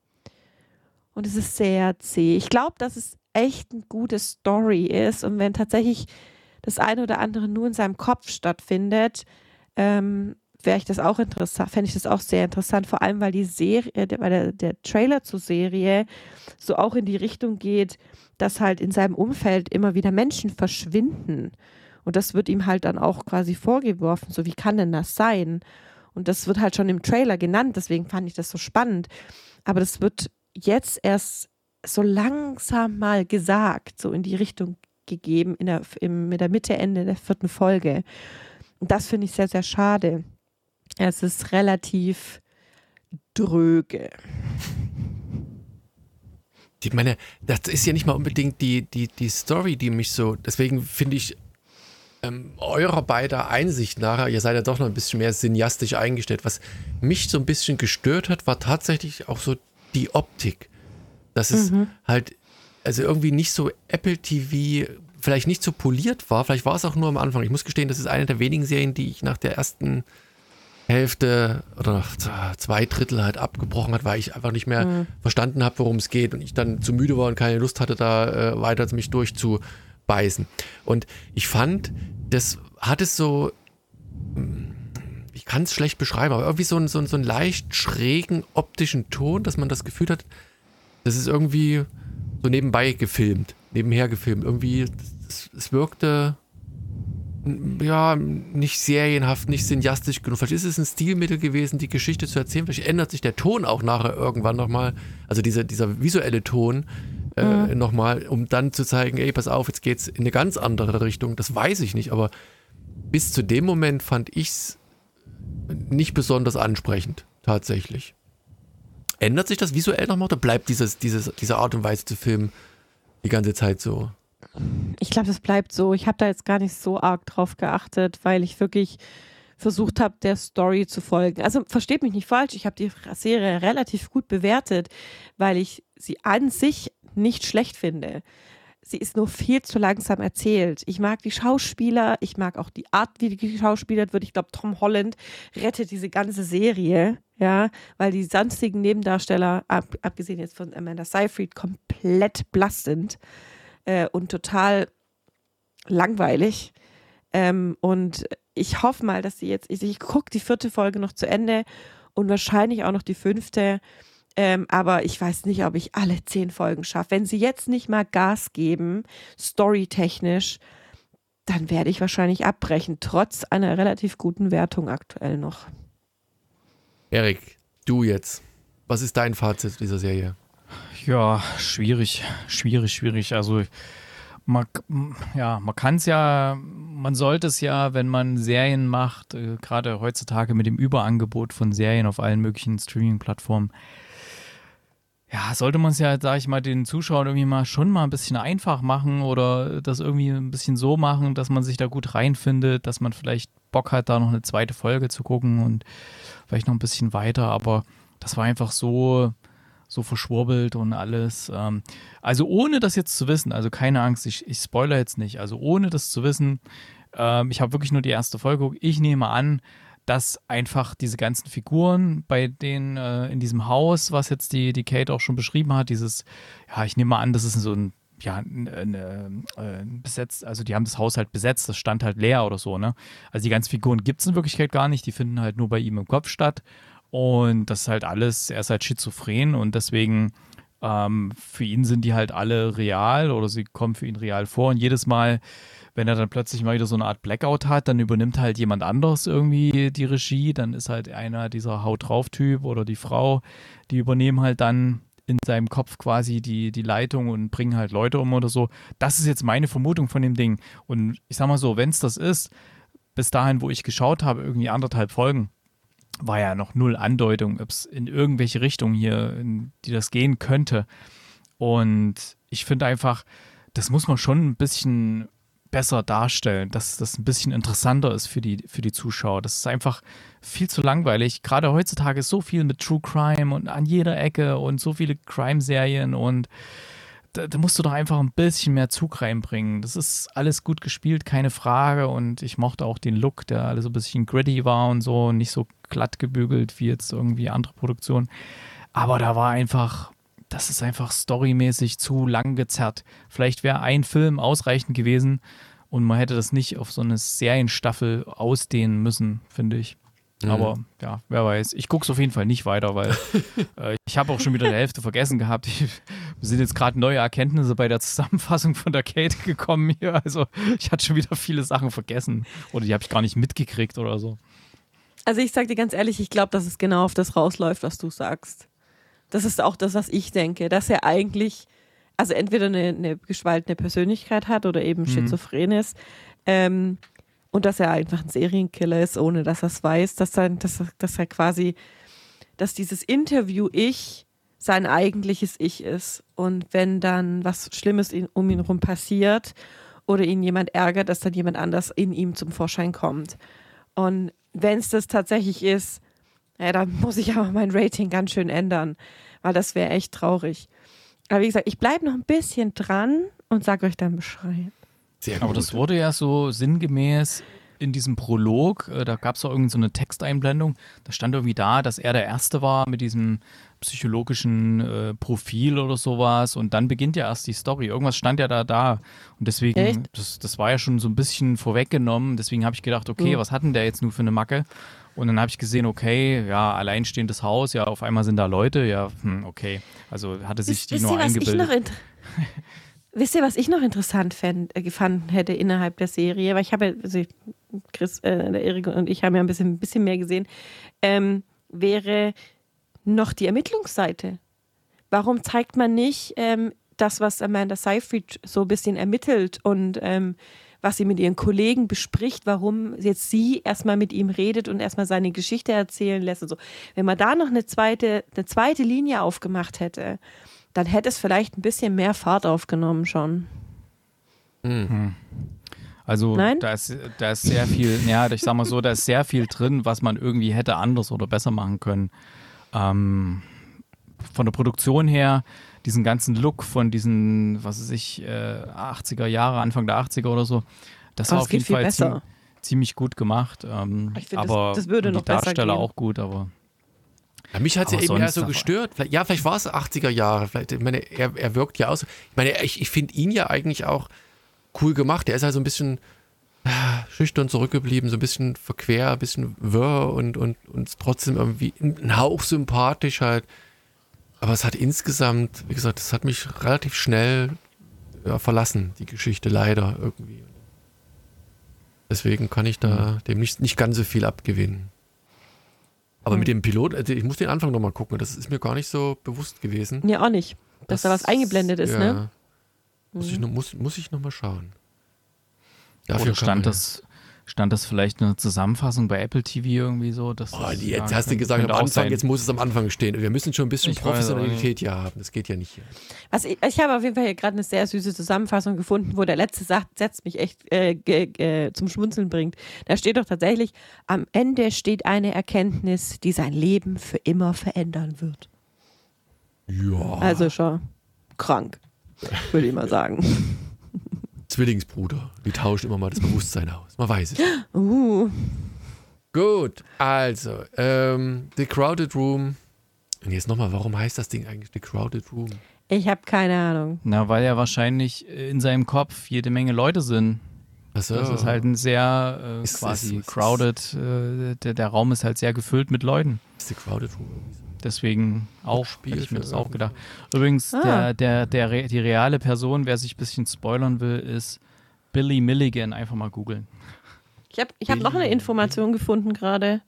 und es ist sehr zäh. Ich glaube, dass es echt eine gute Story ist. Und wenn tatsächlich das eine oder andere nur in seinem Kopf stattfindet, ähm, wäre ich das auch interessant, fände ich das auch sehr interessant, vor allem weil die Serie, weil der, der Trailer zur Serie so auch in die Richtung geht, dass halt in seinem Umfeld immer wieder Menschen verschwinden. Und das wird ihm halt dann auch quasi vorgeworfen, so wie kann denn das sein? Und das wird halt schon im Trailer genannt, deswegen fand ich das so spannend. Aber das wird jetzt erst so langsam mal gesagt, so in die Richtung gegeben, in der, im, mit der Mitte, Ende der vierten Folge. Und das finde ich sehr, sehr schade. Es ist relativ dröge. Ich meine, das ist ja nicht mal unbedingt die, die, die Story, die mich so, deswegen finde ich ähm, eurer beider Einsicht nach, ihr seid ja doch noch ein bisschen mehr cineastisch eingestellt. Was mich so ein bisschen gestört hat, war tatsächlich auch so die Optik. Dass es mhm. halt, also irgendwie nicht so Apple TV, vielleicht nicht so poliert war, vielleicht war es auch nur am Anfang. Ich muss gestehen, das ist eine der wenigen Serien, die ich nach der ersten Hälfte oder zwei Drittel halt abgebrochen hat, weil ich einfach nicht mehr mhm. verstanden habe, worum es geht und ich dann zu müde war und keine Lust hatte, da äh, weiter mich durchzubeißen. Und ich fand, das hat es so, ich kann es schlecht beschreiben, aber irgendwie so, so, so einen leicht schrägen optischen Ton, dass man das Gefühl hat, das ist irgendwie so nebenbei gefilmt, nebenher gefilmt. Irgendwie, es wirkte ja, nicht serienhaft, nicht cineastisch genug. Vielleicht ist es ein Stilmittel gewesen, die Geschichte zu erzählen. Vielleicht ändert sich der Ton auch nachher irgendwann nochmal, also dieser, dieser visuelle Ton äh, mhm. nochmal, um dann zu zeigen, ey, pass auf, jetzt geht's in eine ganz andere Richtung. Das weiß ich nicht, aber bis zu dem Moment fand ich es nicht besonders ansprechend, tatsächlich. Ändert sich das visuell nochmal oder bleibt dieses, dieses, diese Art und Weise zu filmen die ganze Zeit so? Ich glaube, das bleibt so. Ich habe da jetzt gar nicht so arg drauf geachtet, weil ich wirklich versucht habe, der Story zu folgen. Also versteht mich nicht falsch, ich habe die Serie relativ gut bewertet, weil ich sie an sich nicht schlecht finde. Sie ist nur viel zu langsam erzählt. Ich mag die Schauspieler, ich mag auch die Art, wie die geschauspielert wird. Ich glaube, Tom Holland rettet diese ganze Serie, ja, weil die sonstigen Nebendarsteller, ab, abgesehen jetzt von Amanda Seyfried, komplett blass sind äh, und total langweilig. Ähm, und ich hoffe mal, dass sie jetzt, ich, ich gucke die vierte Folge noch zu Ende und wahrscheinlich auch noch die fünfte. Ähm, aber ich weiß nicht, ob ich alle zehn Folgen schaffe. Wenn sie jetzt nicht mal Gas geben, storytechnisch, dann werde ich wahrscheinlich abbrechen, trotz einer relativ guten Wertung aktuell noch. Erik, du jetzt. Was ist dein Fazit dieser Serie? Ja, schwierig, schwierig, schwierig. Also man, ja, man kann es ja, man sollte es ja, wenn man Serien macht, äh, gerade heutzutage mit dem Überangebot von Serien auf allen möglichen Streaming-Plattformen, ja, sollte man es ja, sag ich mal, den Zuschauern irgendwie mal schon mal ein bisschen einfach machen oder das irgendwie ein bisschen so machen, dass man sich da gut reinfindet, dass man vielleicht Bock hat, da noch eine zweite Folge zu gucken und vielleicht noch ein bisschen weiter, aber das war einfach so, so verschwurbelt und alles. Ähm, also ohne das jetzt zu wissen, also keine Angst, ich, ich spoiler jetzt nicht, also ohne das zu wissen, ähm, ich habe wirklich nur die erste Folge, ich nehme an, dass einfach diese ganzen Figuren bei denen äh, in diesem Haus, was jetzt die, die Kate auch schon beschrieben hat, dieses, ja, ich nehme an, das ist so ein ja, eine, äh, besetzt, also die haben das Haus halt besetzt, das stand halt leer oder so, ne? Also die ganzen Figuren gibt es in Wirklichkeit gar nicht, die finden halt nur bei ihm im Kopf statt. Und das ist halt alles, er ist halt schizophren und deswegen ähm, für ihn sind die halt alle real oder sie kommen für ihn real vor. Und jedes Mal, wenn er dann plötzlich mal wieder so eine Art Blackout hat, dann übernimmt halt jemand anderes irgendwie die Regie. Dann ist halt einer dieser Haut drauf Typ oder die Frau, die übernehmen halt dann in seinem Kopf quasi die, die Leitung und bringen halt Leute um oder so. Das ist jetzt meine Vermutung von dem Ding. Und ich sag mal so, wenn es das ist, bis dahin, wo ich geschaut habe, irgendwie anderthalb Folgen, war ja noch null Andeutung, ob es in irgendwelche Richtungen hier, in die das gehen könnte. Und ich finde einfach, das muss man schon ein bisschen besser darstellen, dass das ein bisschen interessanter ist für die, für die Zuschauer. Das ist einfach viel zu langweilig. Gerade heutzutage ist so viel mit True Crime und an jeder Ecke und so viele Crime-Serien und da, da, musst du doch einfach ein bisschen mehr Zug reinbringen. Das ist alles gut gespielt, keine Frage. Und ich mochte auch den Look, der alles so ein bisschen gritty war und so, nicht so glatt gebügelt wie jetzt irgendwie andere Produktionen. Aber da war einfach, das ist einfach storymäßig zu lang gezerrt. Vielleicht wäre ein Film ausreichend gewesen und man hätte das nicht auf so eine Serienstaffel ausdehnen müssen, finde ich. Mhm. Aber ja, wer weiß. Ich gucke es auf jeden Fall nicht weiter, weil [laughs] äh, ich habe auch schon wieder die Hälfte vergessen gehabt. Ich, [laughs] wir sind jetzt gerade neue Erkenntnisse bei der Zusammenfassung von der Kate gekommen hier. Also ich hatte schon wieder viele Sachen vergessen oder die habe ich gar nicht mitgekriegt oder so. Also ich sage dir ganz ehrlich, ich glaube, dass es genau auf das rausläuft, was du sagst. Das ist auch das, was ich denke, dass er eigentlich, also entweder eine, eine gespaltene Persönlichkeit hat oder eben mhm. schizophren ist. Ähm, und dass er einfach ein Serienkiller ist, ohne dass er es weiß, dass er, dass, dass er quasi, dass dieses Interview-Ich sein eigentliches Ich ist. Und wenn dann was Schlimmes um ihn herum passiert oder ihn jemand ärgert, dass dann jemand anders in ihm zum Vorschein kommt. Und wenn es das tatsächlich ist, ja, dann [laughs] muss ich aber mein Rating ganz schön ändern, weil das wäre echt traurig. Aber wie gesagt, ich bleibe noch ein bisschen dran und sage euch dann Bescheid. Sehr gut. Aber das wurde ja so sinngemäß in diesem Prolog, äh, da gab es auch irgendeine so eine Texteinblendung, da stand irgendwie da, dass er der Erste war mit diesem psychologischen äh, Profil oder sowas und dann beginnt ja erst die Story. Irgendwas stand ja da da und deswegen, das, das war ja schon so ein bisschen vorweggenommen, deswegen habe ich gedacht, okay, mhm. was hat denn der jetzt nur für eine Macke? Und dann habe ich gesehen, okay, ja, alleinstehendes Haus, ja, auf einmal sind da Leute, ja, hm, okay. Also hatte sich Wisst, die nur eingebildet. [laughs] Wisst ihr, was ich noch interessant fänd, äh, gefunden hätte innerhalb der Serie? Weil ich habe, also Chris, äh, Erik und ich haben ja ein bisschen, ein bisschen mehr gesehen, ähm, wäre noch die Ermittlungsseite. Warum zeigt man nicht ähm, das, was Amanda Seyfried so ein bisschen ermittelt und ähm, was sie mit ihren Kollegen bespricht, warum jetzt sie erstmal mit ihm redet und erstmal seine Geschichte erzählen lässt und so. Wenn man da noch eine zweite, eine zweite Linie aufgemacht hätte, dann hätte es vielleicht ein bisschen mehr Fahrt aufgenommen schon. Mhm. Also Nein? Da, ist, da ist sehr viel, [laughs] ja, ich sag mal so, da ist sehr viel drin, was man irgendwie hätte anders oder besser machen können. Ähm, von der Produktion her, diesen ganzen Look von diesen, was weiß ich, äh, 80er Jahre, Anfang der 80er oder so, das war auf jeden Fall ziemlich, ziemlich, gut gemacht. Ähm, find, aber das, das würde noch die Darsteller auch gut, aber ja, mich hat es ja eben eher so gestört. Vielleicht, ja, vielleicht war es 80er Jahre. Vielleicht, ich meine, er, er wirkt ja aus. Ich meine, ich, ich finde ihn ja eigentlich auch cool gemacht. Der ist halt so ein bisschen äh, schüchtern zurückgeblieben, so ein bisschen verquer, ein bisschen wirr und, und, und trotzdem irgendwie ein Hauch sympathisch halt. Aber es hat insgesamt, wie gesagt, es hat mich relativ schnell ja, verlassen, die Geschichte leider irgendwie. Deswegen kann ich da mhm. dem nicht, nicht ganz so viel abgewinnen. Aber hm. mit dem Pilot, also ich muss den Anfang nochmal gucken, das ist mir gar nicht so bewusst gewesen. Ja, auch nicht. Dass das, da was eingeblendet ist, ja, ne? Muss, ich noch, muss, muss ich nochmal schauen. Dafür Oder stand das, stand das vielleicht eine Zusammenfassung bei Apple TV irgendwie so? Dass oh, jetzt ja, hast du gesagt am Anfang, sein. jetzt muss es am Anfang stehen. Wir müssen schon ein bisschen ich Professionalität ja haben. Das geht ja nicht hier. Also ich, ich habe auf jeden Fall hier gerade eine sehr süße Zusammenfassung gefunden, wo der letzte Satz mich echt äh, äh, zum Schmunzeln bringt. Da steht doch tatsächlich, am Ende steht eine Erkenntnis, die sein Leben für immer verändern wird. Ja. Also schon krank, würde ich mal sagen. [laughs] Zwillingsbruder. Die tauschen immer mal das Bewusstsein aus. Man weiß es. [gasps] Uh. Gut, also, ähm, The Crowded Room. Und jetzt nochmal, warum heißt das Ding eigentlich The Crowded Room? Ich habe keine Ahnung. Na, weil ja wahrscheinlich in seinem Kopf jede Menge Leute sind. So. Das ist halt ein sehr äh, ist, quasi ist, crowded, äh, der, der Raum ist halt sehr gefüllt mit Leuten. Ist The Crowded Room. Deswegen auch, hätte ich mir das auch gedacht. Übrigens, ah. der, der, der, die reale Person, wer sich ein bisschen spoilern will, ist Billy Milligan. Einfach mal googeln. Ich habe ich hab noch eine Information gefunden gerade.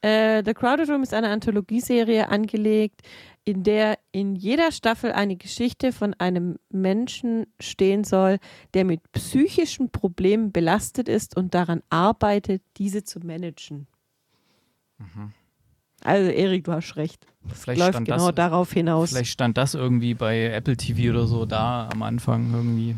Äh, The Crowded Room ist eine Anthologieserie angelegt, in der in jeder Staffel eine Geschichte von einem Menschen stehen soll, der mit psychischen Problemen belastet ist und daran arbeitet, diese zu managen. Mhm. Also Erik, du hast recht. Das vielleicht läuft genau das, darauf hinaus. Vielleicht stand das irgendwie bei Apple TV oder so da am Anfang irgendwie.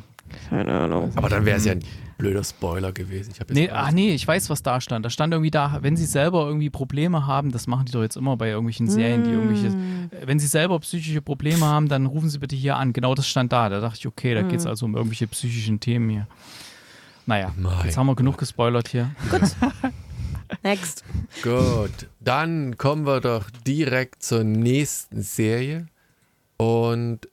Keine Ahnung. Aber dann wäre es ja ein blöder Spoiler gewesen. Ich nee, ach nee, ich weiß, was da stand. Da stand irgendwie da, wenn sie selber irgendwie Probleme haben, das machen die doch jetzt immer bei irgendwelchen Serien, die irgendwelche, mm. wenn sie selber psychische Probleme haben, dann rufen sie bitte hier an. Genau das stand da. Da dachte ich, okay, da mm. geht es also um irgendwelche psychischen Themen hier. Naja, mein jetzt haben wir genug gespoilert hier. Gut. [laughs] Next. Gut, dann kommen wir doch direkt zur nächsten Serie. Und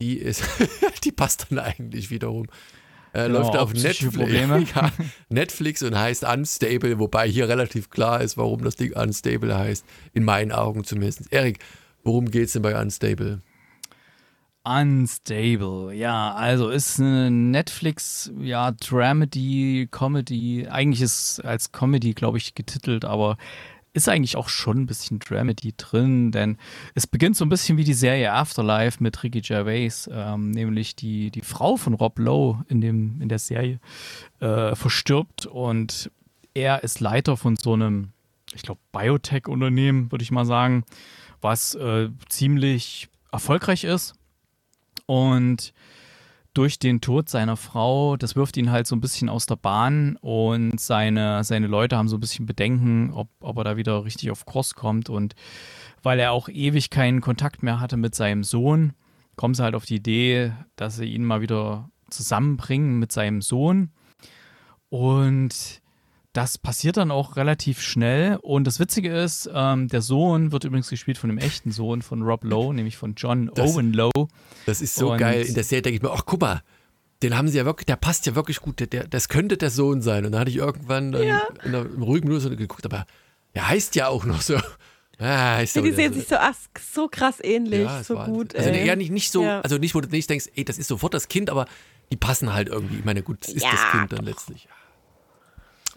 die ist, [laughs] die passt dann eigentlich wiederum Äh, Genau, läuft auf Netflix, [laughs] ja, Netflix und heißt Unstable, wobei hier relativ klar ist, warum das Ding Unstable heißt. In meinen Augen zumindest. Erik, worum geht's denn bei Unstable? Unstable, ja, also ist eine Netflix, ja, Dramedy, Comedy, eigentlich ist als Comedy, glaube ich, getitelt, aber ist eigentlich auch schon ein bisschen Dramedy drin, denn es beginnt so ein bisschen wie die Serie Afterlife mit Ricky Gervais, ähm, nämlich die, die Frau von Rob Lowe in, dem, in der Serie äh, verstirbt und er ist Leiter von so einem, ich glaube, Biotech-Unternehmen, würde ich mal sagen, was äh, ziemlich erfolgreich ist. Und durch den Tod seiner Frau, das wirft ihn halt so ein bisschen aus der Bahn und seine, seine Leute haben so ein bisschen Bedenken, ob, ob er da wieder richtig auf Kurs kommt. Und weil er auch ewig keinen Kontakt mehr hatte mit seinem Sohn, kommen sie halt auf die Idee, dass sie ihn mal wieder zusammenbringen mit seinem Sohn. Und das passiert dann auch relativ schnell. Und das Witzige ist, ähm, der Sohn wird übrigens gespielt von dem echten Sohn von Rob Lowe, [laughs] nämlich von John Das- Owen Lowe. Das ist so Und- geil. In der Serie denke ich mir, ach guck mal, den haben sie ja wirklich, der passt ja wirklich gut. Der, der, das könnte der Sohn sein. Und dann hatte ich irgendwann dann Ja. in der, im ruhigen Minute so geguckt, aber er heißt ja auch noch so. [laughs] Ja, heißt Ja, die der sehen sich so, as- so krass ähnlich, Ja, so gut. Also ey. eher nicht, nicht so, Ja. also nicht, wo du nicht denkst, ey, das ist sofort das Kind, aber die passen halt irgendwie. Ich meine, gut, das ist das Ja. Kind dann letztlich.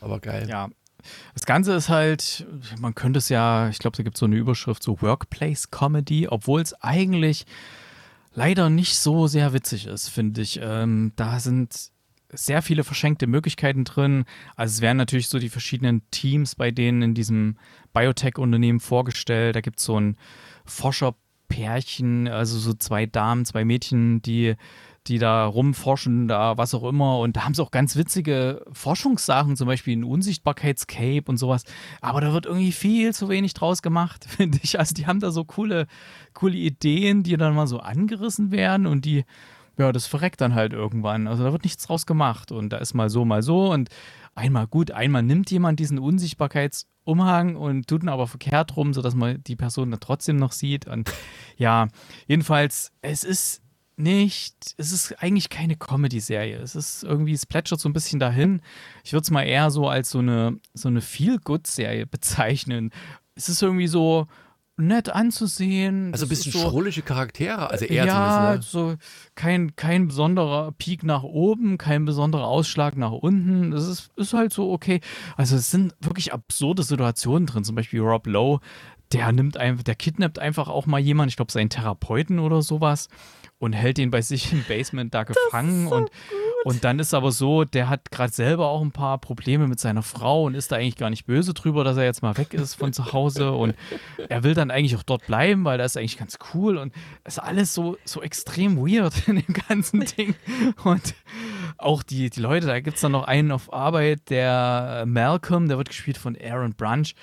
Aber geil. Ja. Das Ganze ist halt, man könnte es ja, ich glaube, da gibt es so eine Überschrift, so Workplace Comedy, obwohl es eigentlich leider nicht so sehr witzig ist, finde ich. Ähm, da sind sehr viele verschenkte Möglichkeiten drin. Also es werden natürlich so die verschiedenen Teams bei denen in diesem Biotech-Unternehmen vorgestellt. Da gibt es so ein Forscherpärchen, also so zwei Damen, zwei Mädchen, die die da rumforschen, da was auch immer. Und da haben sie auch ganz witzige Forschungssachen, zum Beispiel ein Unsichtbarkeitscape und sowas. Aber da wird irgendwie viel zu wenig draus gemacht, [laughs] finde ich. Also die haben da so coole, coole Ideen, die dann mal so angerissen werden und die, ja, das verreckt dann halt irgendwann. Also da wird nichts draus gemacht. Und da ist mal so, mal so. Und einmal gut, einmal nimmt jemand diesen Unsichtbarkeitsumhang und tut ihn aber verkehrt rum, sodass man die Person dann trotzdem noch sieht. Und ja, jedenfalls, es ist nicht, es ist eigentlich keine Comedy-Serie. Es ist irgendwie, es plätschert so ein bisschen dahin. Ich würde es mal eher so als so eine, so eine Feel-Good-Serie bezeichnen. Es ist irgendwie so nett anzusehen. Also ein Es bisschen so, schrullige Charaktere, also eher ja, zumindest. Ne? so kein, kein besonderer Peak nach oben, kein besonderer Ausschlag nach unten. Das ist, ist halt so okay. Also es sind wirklich absurde Situationen drin. Zum Beispiel Rob Lowe, der nimmt einfach, der kidnappt einfach auch mal jemanden, ich glaube seinen Therapeuten oder sowas und hält ihn bei sich im Basement da gefangen und und dann ist aber so, der hat gerade selber auch ein paar Probleme mit seiner Frau und ist da eigentlich gar nicht böse drüber, dass er jetzt mal weg ist von zu Hause. Und [laughs] er will dann eigentlich auch dort bleiben, weil das ist eigentlich ganz cool. Und es ist alles so, so extrem weird in dem ganzen [laughs] Ding. Und auch die, die Leute, da gibt es dann noch einen auf Arbeit, der äh, Malcolm, der wird gespielt von Aaron Brunch.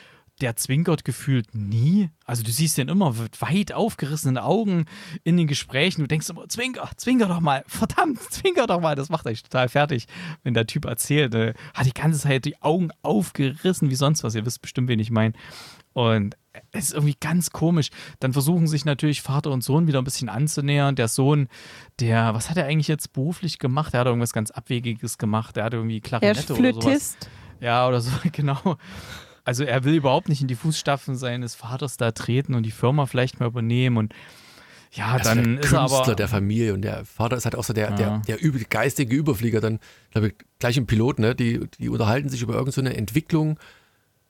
Der zwinkert gefühlt nie. Also du siehst den immer mit weit aufgerissenen Augen in den Gesprächen. Du denkst immer, zwinker, zwinker doch mal. Verdammt, [laughs] zwinker doch mal. Das macht euch total fertig, wenn der Typ erzählt. Äh, hat die ganze Zeit die Augen aufgerissen wie sonst was. Ihr wisst bestimmt, wen ich meine. Und es ist irgendwie ganz komisch. Dann versuchen sich natürlich Vater und Sohn wieder ein bisschen anzunähern. Der Sohn, der, was hat er eigentlich jetzt beruflich gemacht? Er hat irgendwas ganz Abwegiges gemacht. Er hat irgendwie Er ist Klarinette oder sowas. Flötist. Ja, oder so, [laughs] genau. Also er will überhaupt nicht in die Fußstapfen seines Vaters da treten und die Firma vielleicht mal übernehmen und ja, ist dann der ist er Künstler aber der Familie und der Vater ist halt auch so der, Ja. der, der übel, geistige Überflieger. Dann, glaube ich, gleich im Pilot, ne? Die, die unterhalten sich über irgendeine so eine Entwicklung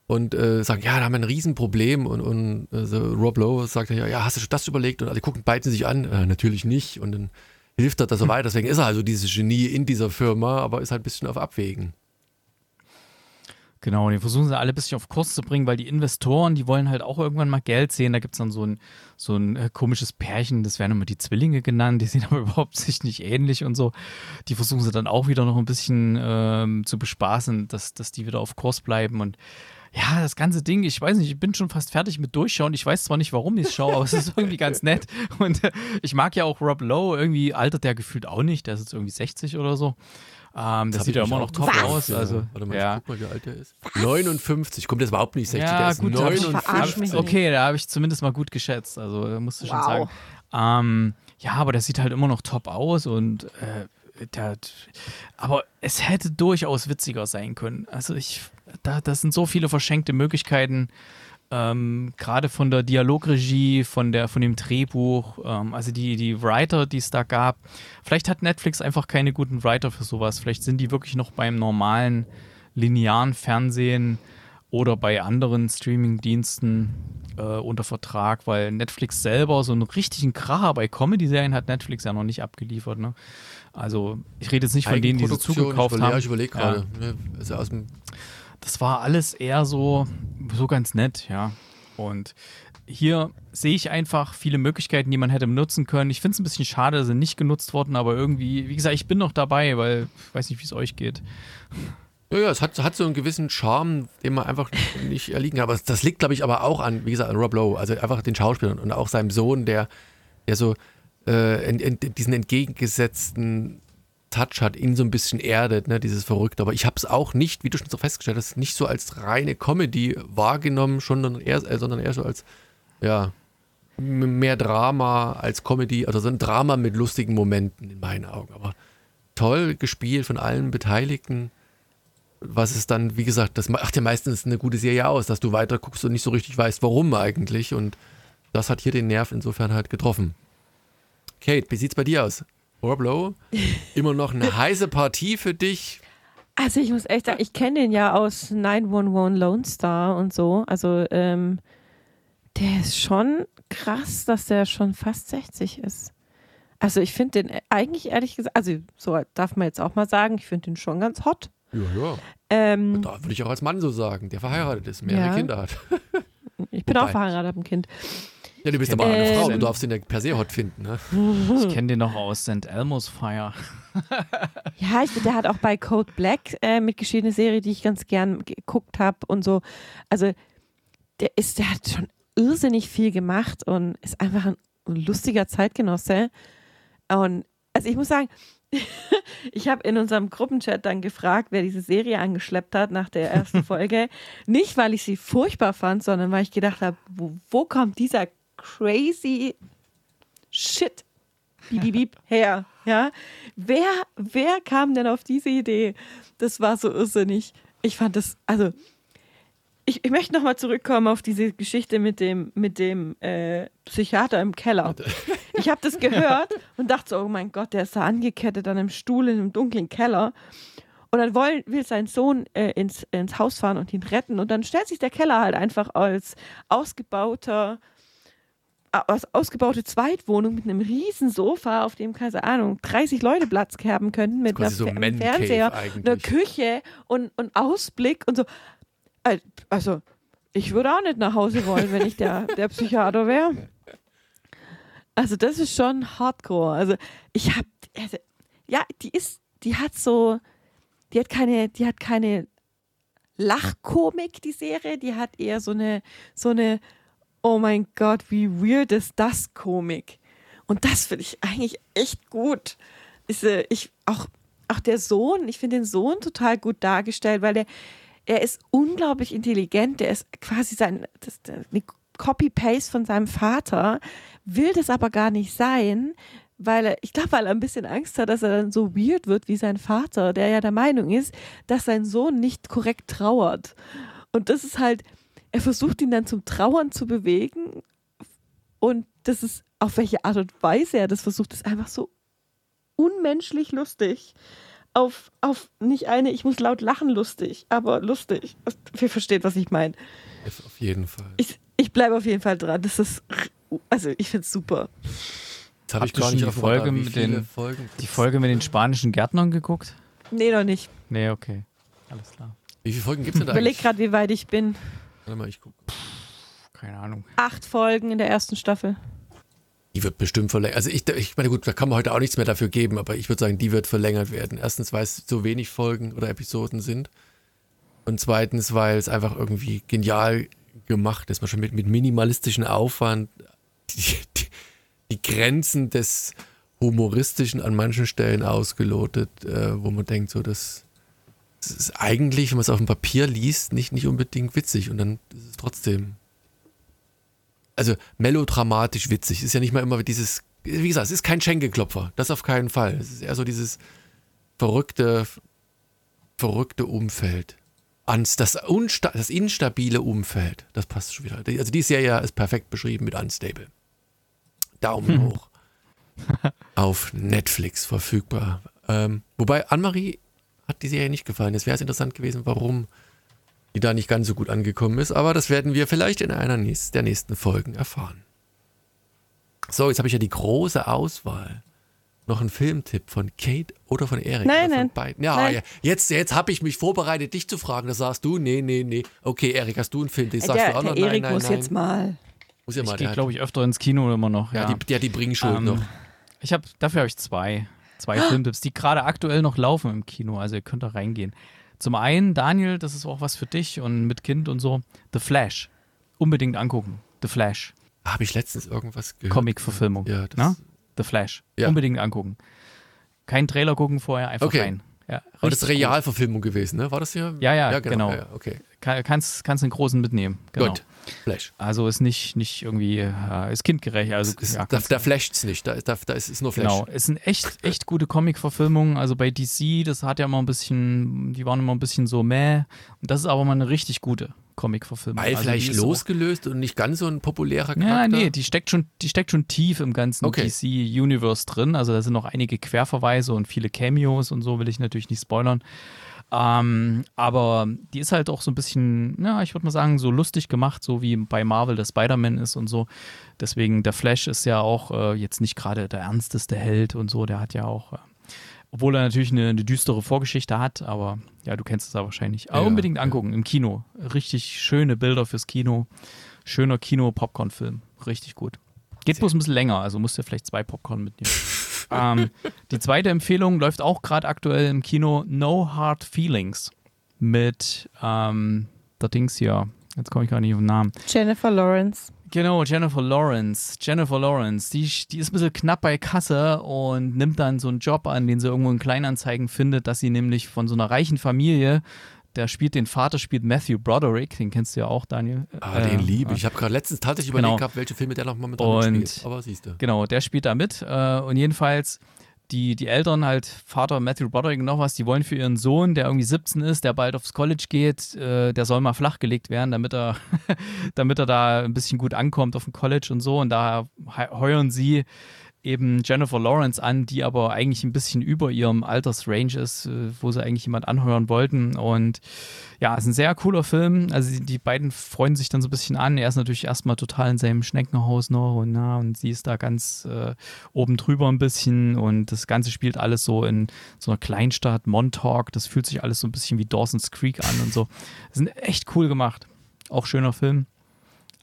und äh, sagen, ja, da haben wir ein Riesenproblem. Und, und äh, so Rob Lowe sagt ja, ja, hast du schon das überlegt? Und alle gucken beiden sich an, äh, natürlich nicht. Und dann hilft er da so [laughs] weiter. Deswegen ist er also dieses Genie in dieser Firma, aber ist halt ein bisschen auf Abwägen. Genau, und die versuchen sie alle ein bisschen auf Kurs zu bringen, weil die Investoren, die wollen halt auch irgendwann mal Geld sehen. Da gibt es dann so ein, so ein äh, komisches Pärchen, das werden immer die Zwillinge genannt, die [laughs] sehen aber überhaupt sich nicht ähnlich und so. Die versuchen sie dann auch wieder noch ein bisschen ähm, zu bespaßen, dass, dass die wieder auf Kurs bleiben. Und ja, das ganze Ding, ich weiß nicht, ich bin schon fast fertig mit Durchschauen. Ich weiß zwar nicht, warum ich es schaue, aber es ist irgendwie ganz [laughs] nett. Und äh, ich mag ja auch Rob Lowe, irgendwie altert der gefühlt auch nicht, der ist jetzt irgendwie 60 oder so. Ähm, das hab sieht ja immer noch top gefragt. aus. Ja, Also, Warte mal, ja. ich guck mal, wie alt der ist. 59, kommt jetzt überhaupt nicht 60, Ja, der ist gut, da hab ich 59. verarscht mich nicht. Okay, da habe ich zumindest mal gut geschätzt. Also, äh, musst du schon Wow. sagen. Ähm, ja, aber der sieht halt immer noch top aus und äh, der, aber es hätte durchaus witziger sein können. Also ich, da, das sind so viele verschenkte Möglichkeiten, ähm, gerade von der Dialogregie, von der, von dem Drehbuch, ähm, also die, die Writer, die es da gab. Vielleicht hat Netflix einfach keine guten Writer für sowas. Vielleicht sind die wirklich noch beim normalen linearen Fernsehen oder bei anderen Streaming-Diensten äh, unter Vertrag, weil Netflix selber so einen richtigen Kracher bei Comedy-Serien hat Netflix ja noch nicht abgeliefert. Ne? Also ich rede jetzt nicht von denen, die sie zugekauft haben. Ja, ich überlege gerade. Ja. Also aus dem das war alles eher so, so ganz nett, ja. Und hier sehe ich einfach viele Möglichkeiten, die man hätte benutzen können. Ich finde es ein bisschen schade, dass sie nicht genutzt wurden, aber irgendwie, wie gesagt, ich bin noch dabei, weil ich weiß nicht, wie es euch geht. Ja, ja, es hat, hat so einen gewissen Charme, den man einfach [laughs] nicht erliegen kann. Aber das liegt, glaube ich, aber auch an, wie gesagt, an Rob Lowe, also einfach den Schauspielern und auch seinem Sohn, der, der so äh, in, in diesen entgegengesetzten Touch hat, ihn so ein bisschen erdet, ne, dieses Verrückte. Aber ich habe es auch nicht, wie du schon so festgestellt hast, nicht so als reine Comedy wahrgenommen, sondern eher, äh, sondern eher so als, ja, mehr Drama als Comedy, also so ein Drama mit lustigen Momenten in meinen Augen. Aber toll gespielt von allen Beteiligten. Was ist dann, wie gesagt, das macht ja meistens eine gute Serie aus, dass du weiter guckst und nicht so richtig weißt, warum eigentlich. Und das hat hier den Nerv insofern halt getroffen. Kate, wie sieht's bei dir aus? Orblow, [laughs] immer noch eine heiße Partie für dich. Also ich muss echt sagen, ich kenne den ja aus 911 Lone Star und so. Also ähm, der ist schon krass, dass der schon fast 60 ist. Also ich finde den eigentlich ehrlich gesagt, also so darf man jetzt auch mal sagen, ich finde den schon ganz hot. Ja, ja. Ähm, da würde ich auch als Mann so sagen, der verheiratet ist, mehrere ja. Kinder hat. ich bin Wobei. auch verheiratet, habe ein Kind. Ja, du bist aber eine Frau, du darfst ihn ja per se hot finden. Ne? Ich kenne den noch aus St. Elmo's Fire. [laughs] ja, ich, der hat auch bei Code Black äh, mitgeschrieben, eine Serie, die ich ganz gern geguckt habe und so. Also der ist, der hat schon irrsinnig viel gemacht und ist einfach ein lustiger Zeitgenosse. Und also ich muss sagen, [laughs] ich habe in unserem Gruppenchat dann gefragt, wer diese Serie angeschleppt hat nach der ersten [laughs] Folge. Nicht, weil ich sie furchtbar fand, sondern weil ich gedacht habe, wo, wo kommt dieser crazy Shit bieb, bieb, [laughs] her. Ja? Wer, wer kam denn auf diese Idee? Das war so irrsinnig. Ich fand das, also, ich, ich möchte nochmal zurückkommen auf diese Geschichte mit dem, mit dem äh, Psychiater im Keller. [laughs] Ich habe das gehört und dachte so, oh mein Gott, der ist da angekettet an einem Stuhl in einem dunklen Keller. Und dann wollen, will sein Sohn äh, ins, ins Haus fahren und ihn retten. Und dann stellt sich der Keller halt einfach als ausgebauter aus, ausgebaute Zweitwohnung mit einem riesen Sofa, auf dem, keine Ahnung, 30 Leute Platz haben könnten, mit einem so Fernseher, einer Küche und, und Ausblick und so. Also, ich würde auch nicht nach Hause wollen, wenn ich der, der Psychiater wäre. Also, das ist schon hardcore. Also, ich habe, also, ja, die ist, die hat so, die hat keine, die hat keine Lachkomik, die Serie, die hat eher so eine, so eine oh mein Gott, wie weird ist das Komik. Und das finde ich eigentlich echt gut. Ist, äh, ich, auch, auch der Sohn, ich finde den Sohn total gut dargestellt, weil der, er ist unglaublich intelligent, der ist quasi sein, das, eine Copy-Paste von seinem Vater, will das aber gar nicht sein, weil er, ich glaube, weil er ein bisschen Angst hat, dass er dann so weird wird wie sein Vater, der ja der Meinung ist, dass sein Sohn nicht korrekt trauert. Und das ist halt, er versucht ihn dann zum Trauern zu bewegen und das ist, auf welche Art und Weise er das versucht, ist einfach so unmenschlich lustig. Auf, auf nicht eine, ich muss laut lachen, lustig, aber lustig. Ihr versteht, was ich meine. Auf jeden Fall. Ich, ich bleibe auf jeden Fall dran. Das ist, also ich finde es super. Jetzt habe ich gar nicht die Folge, mit den, Folgen die Folge mit den spanischen Gärtnern geguckt? Nee, noch nicht. Nee, okay. Alles klar. Wie viele Folgen gibt es denn da? Ich überlege gerade, wie weit ich bin. Warte mal, ich gucke. Keine Ahnung. Acht Folgen in der ersten Staffel. Die wird bestimmt verlängert. Also ich, ich meine, gut, da kann man heute auch nichts mehr dafür geben, aber ich würde sagen, die wird verlängert werden. Erstens, weil es so wenig Folgen oder Episoden sind. Und zweitens, weil es einfach irgendwie genial gemacht ist. Man schon mit, mit minimalistischem Aufwand [laughs] die, die, die, Grenzen des Humoristischen an manchen Stellen ausgelotet, äh, wo man denkt, so, das es ist eigentlich, wenn man es auf dem Papier liest, nicht, nicht unbedingt witzig und dann ist es trotzdem. Also melodramatisch witzig. Ist ja nicht mal immer dieses, wie gesagt, es ist kein Schenkelklopfer. Das auf keinen Fall. Es ist eher so dieses verrückte, verrückte Umfeld. Ans, das, unsta das instabile Umfeld. Das passt schon wieder. Also die Serie ist perfekt beschrieben mit Unstable. Daumen Hm. hoch. Auf Netflix verfügbar. Ähm, wobei Anne-Marie hat die Serie nicht gefallen. Es wäre interessant gewesen, warum die da nicht ganz so gut angekommen ist. Aber das werden wir vielleicht in einer nächst, der nächsten Folgen erfahren. So, jetzt habe ich ja die große Auswahl. Noch ein Filmtipp von Kate oder von Erik? Nein, oder von nein. Beiden? Ja, Nein. ja, jetzt, jetzt habe ich mich vorbereitet, dich zu fragen. Da sagst du, nee, nee, nee. Okay, Erik, hast du einen Film? Den sagst der du auch noch, der nein, Erik nein, muss nein. jetzt mal. Muss ja mal, Ich der gehe, glaube ich, öfter ins Kino immer noch. ja, Ja, Die, hat die Bringschuld Ähm, noch. Ich habe dafür habe ich zwei, zwei Filmtipps, die gerade aktuell noch laufen im Kino. Also ihr könnt da reingehen. Zum einen, Daniel, das ist auch was für dich und mit Kind und so. The Flash. Unbedingt angucken. The Flash. Habe ich letztens irgendwas gehört? Comic-Verfilmung. Ja, Na? The Flash. Ja. Unbedingt angucken. Kein Trailer gucken vorher, einfach Okay. rein. Ja, aber das ist. Realverfilmung gewesen, ne? War das hier? Ja, ja, ja genau. Ja, ja, okay. Kann, kannst, kannst den großen mitnehmen. Genau. Gut. Flash. Also ist nicht, nicht irgendwie, äh, ist kindgerecht. Also, Es ist, ja, da, da flasht's nicht. Da, da, da ist es nur Flash. Genau, es sind echt, echt gute Comic-Verfilmungen. Also bei DC, das hat ja immer ein bisschen, die waren immer ein bisschen so mäh. Und das ist aber mal eine richtig gute Comic-Verfilmung. Weil Also vielleicht losgelöst und nicht ganz so ein populärer Charakter. Ja, nee, die steckt schon, die steckt schon tief im ganzen Okay. DC-Universe drin. Also da sind noch einige Querverweise und viele Cameos und so will ich natürlich nicht spoilern. Ähm, aber die ist halt auch so ein bisschen, ja, ich würde mal sagen, so lustig gemacht, so wie bei Marvel der Spider-Man ist und so. Deswegen, der Flash ist ja auch äh, jetzt nicht gerade der ernsteste Held und so. Der hat ja auch, äh, obwohl er natürlich eine, eine düstere Vorgeschichte hat, aber ja, du kennst es ja wahrscheinlich. Aber Ja, unbedingt ja. angucken im Kino. Richtig schöne Bilder fürs Kino. Schöner Kino-Popcorn-Film. Richtig gut. Geht bloß ein bisschen länger, also musst du vielleicht zwei Popcorn mitnehmen. [laughs] ähm, die zweite Empfehlung läuft auch gerade aktuell im Kino No Hard Feelings mit ähm, der Dings hier. Jetzt komme ich gar nicht auf den Namen. Jennifer Lawrence. Genau, Jennifer Lawrence. Jennifer Lawrence, die, die ist ein bisschen knapp bei Kasse und nimmt dann so einen Job an, den sie irgendwo in Kleinanzeigen findet, dass sie nämlich von so einer reichen Familie, der spielt den Vater, spielt Matthew Broderick, den kennst du ja auch, Daniel. Ah, den Äh, liebe ich. Ich habe gerade letztens tatsächlich überlegt Genau. gehabt, welche Filme der noch mal mit Und- spielt. Aber siehst du. Genau, der spielt da mit. Äh, und jedenfalls, die, die Eltern, halt Vater Matthew Broderick und noch was, die wollen für ihren Sohn, der irgendwie 17 ist, der bald aufs College geht, äh, der soll mal flachgelegt werden, damit er, [laughs] damit er da ein bisschen gut ankommt auf dem College und so. Und da he- heuern sie eben Jennifer Lawrence an, die aber eigentlich ein bisschen über ihrem Altersrange ist, äh, wo sie eigentlich jemand anheuern wollten. Und ja, es ist ein sehr cooler Film. Also die, beiden freuen sich dann so ein bisschen an. Er ist natürlich erstmal total in seinem Schneckenhaus noch und, na, und sie ist da ganz äh, oben drüber ein bisschen. Und das Ganze spielt alles so in so einer Kleinstadt, Montauk. Das fühlt sich alles so ein bisschen wie Dawson's Creek an und so. Das ist echt cool gemacht. Auch schöner Film.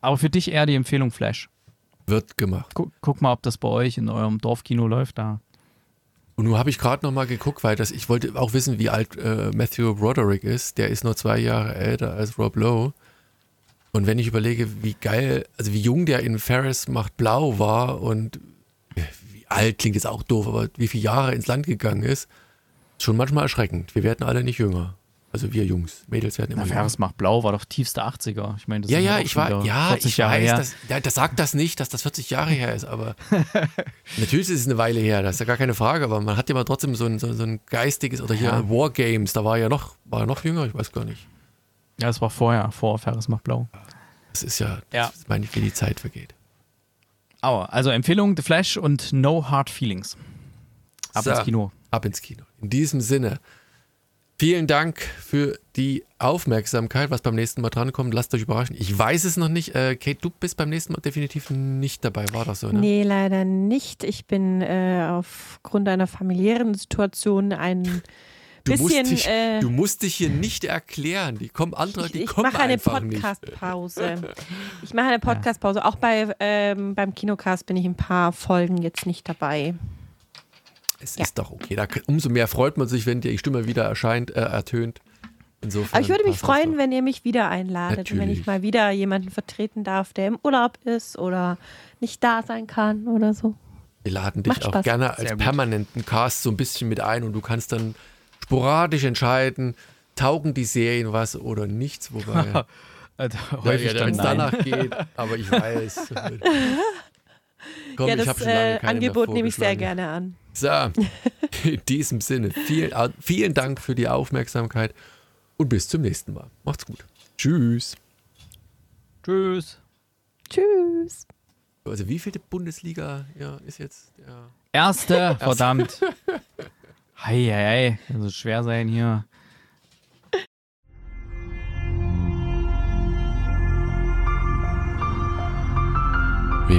Aber für dich eher die Empfehlung Flash. Wird gemacht. Guck, guck mal, ob das bei euch in eurem Dorfkino läuft. Da Und nun habe ich gerade noch mal geguckt, weil das, ich wollte auch wissen, wie alt äh, Matthew Broderick ist. Der ist nur zwei Jahre älter als Rob Lowe. Und wenn ich überlege, wie geil, also wie jung der in Ferris macht blau war und äh, wie alt klingt jetzt auch doof, aber wie viele Jahre ins Land gegangen ist, ist schon manchmal erschreckend. Wir werden alle nicht jünger. Also wir Jungs, Mädels werden immer. Ferris macht blau, war doch tiefste 80er. Ich meine, das Ja, sind ja, halt ich war, ja, 40 ich Jahre weiß, her. das, ja, das sagt das nicht, dass das 40 Jahre her ist, aber [laughs] natürlich ist es eine Weile her, das ist ja gar keine Frage, aber man hat ja mal trotzdem so ein, so, so ein geistiges, oder hier Ja. Wargames, da war er ja noch, war noch jünger, ich weiß gar nicht. Ja, es war vorher, vor Ferris macht blau. Das ist ja, Ja. das meine ich, wie die Zeit vergeht. Aber, also Empfehlung, The Flash und No Hard Feelings. Ab So. ins Kino. Ab ins Kino. In diesem Sinne, vielen Dank für die Aufmerksamkeit, was beim nächsten Mal drankommt. Lasst euch überraschen. Ich weiß es noch nicht. Äh, Kate, du bist beim nächsten Mal definitiv nicht dabei. War das so, ne? Nee, leider nicht. Ich bin äh, aufgrund einer familiären Situation ein [laughs] Du musst, bisschen. dich, äh, du musst dich hier nicht erklären. Die kommen andere, ich die ich kommen mache eine einfach nicht. Podcast-Pause. [laughs] Ich mache eine Podcast-Pause. Auch bei, ähm, beim Kinocast bin ich ein paar Folgen jetzt nicht dabei. Es Ja. ist doch okay. Da, umso mehr freut man sich, wenn die Stimme wieder erscheint, äh, ertönt. Insofern Aber ich würde mich freuen, wenn ihr mich wieder einladet und wenn Natürlich. ich mal wieder jemanden vertreten darf, der im Urlaub ist oder nicht da sein kann oder so. Wir laden dich Macht auch Spaß. gerne als Sehr gut. permanenten Cast so ein bisschen mit ein und du kannst dann sporadisch entscheiden, taugen die Serien was oder nichts, wobei [laughs] Also, häufig ja, dann danach [laughs] geht, aber ich weiß. [laughs] Komm, ja, das schon lange äh, Angebot nehme ich sehr gerne an. So, in diesem Sinne, viel, vielen Dank für die Aufmerksamkeit und bis zum nächsten Mal. Macht's gut. Tschüss. Tschüss. Tschüss. Also wie viele Bundesliga ja, ist jetzt der... Erste, verdammt. Hei, hei, hei. Kann so schwer sein hier.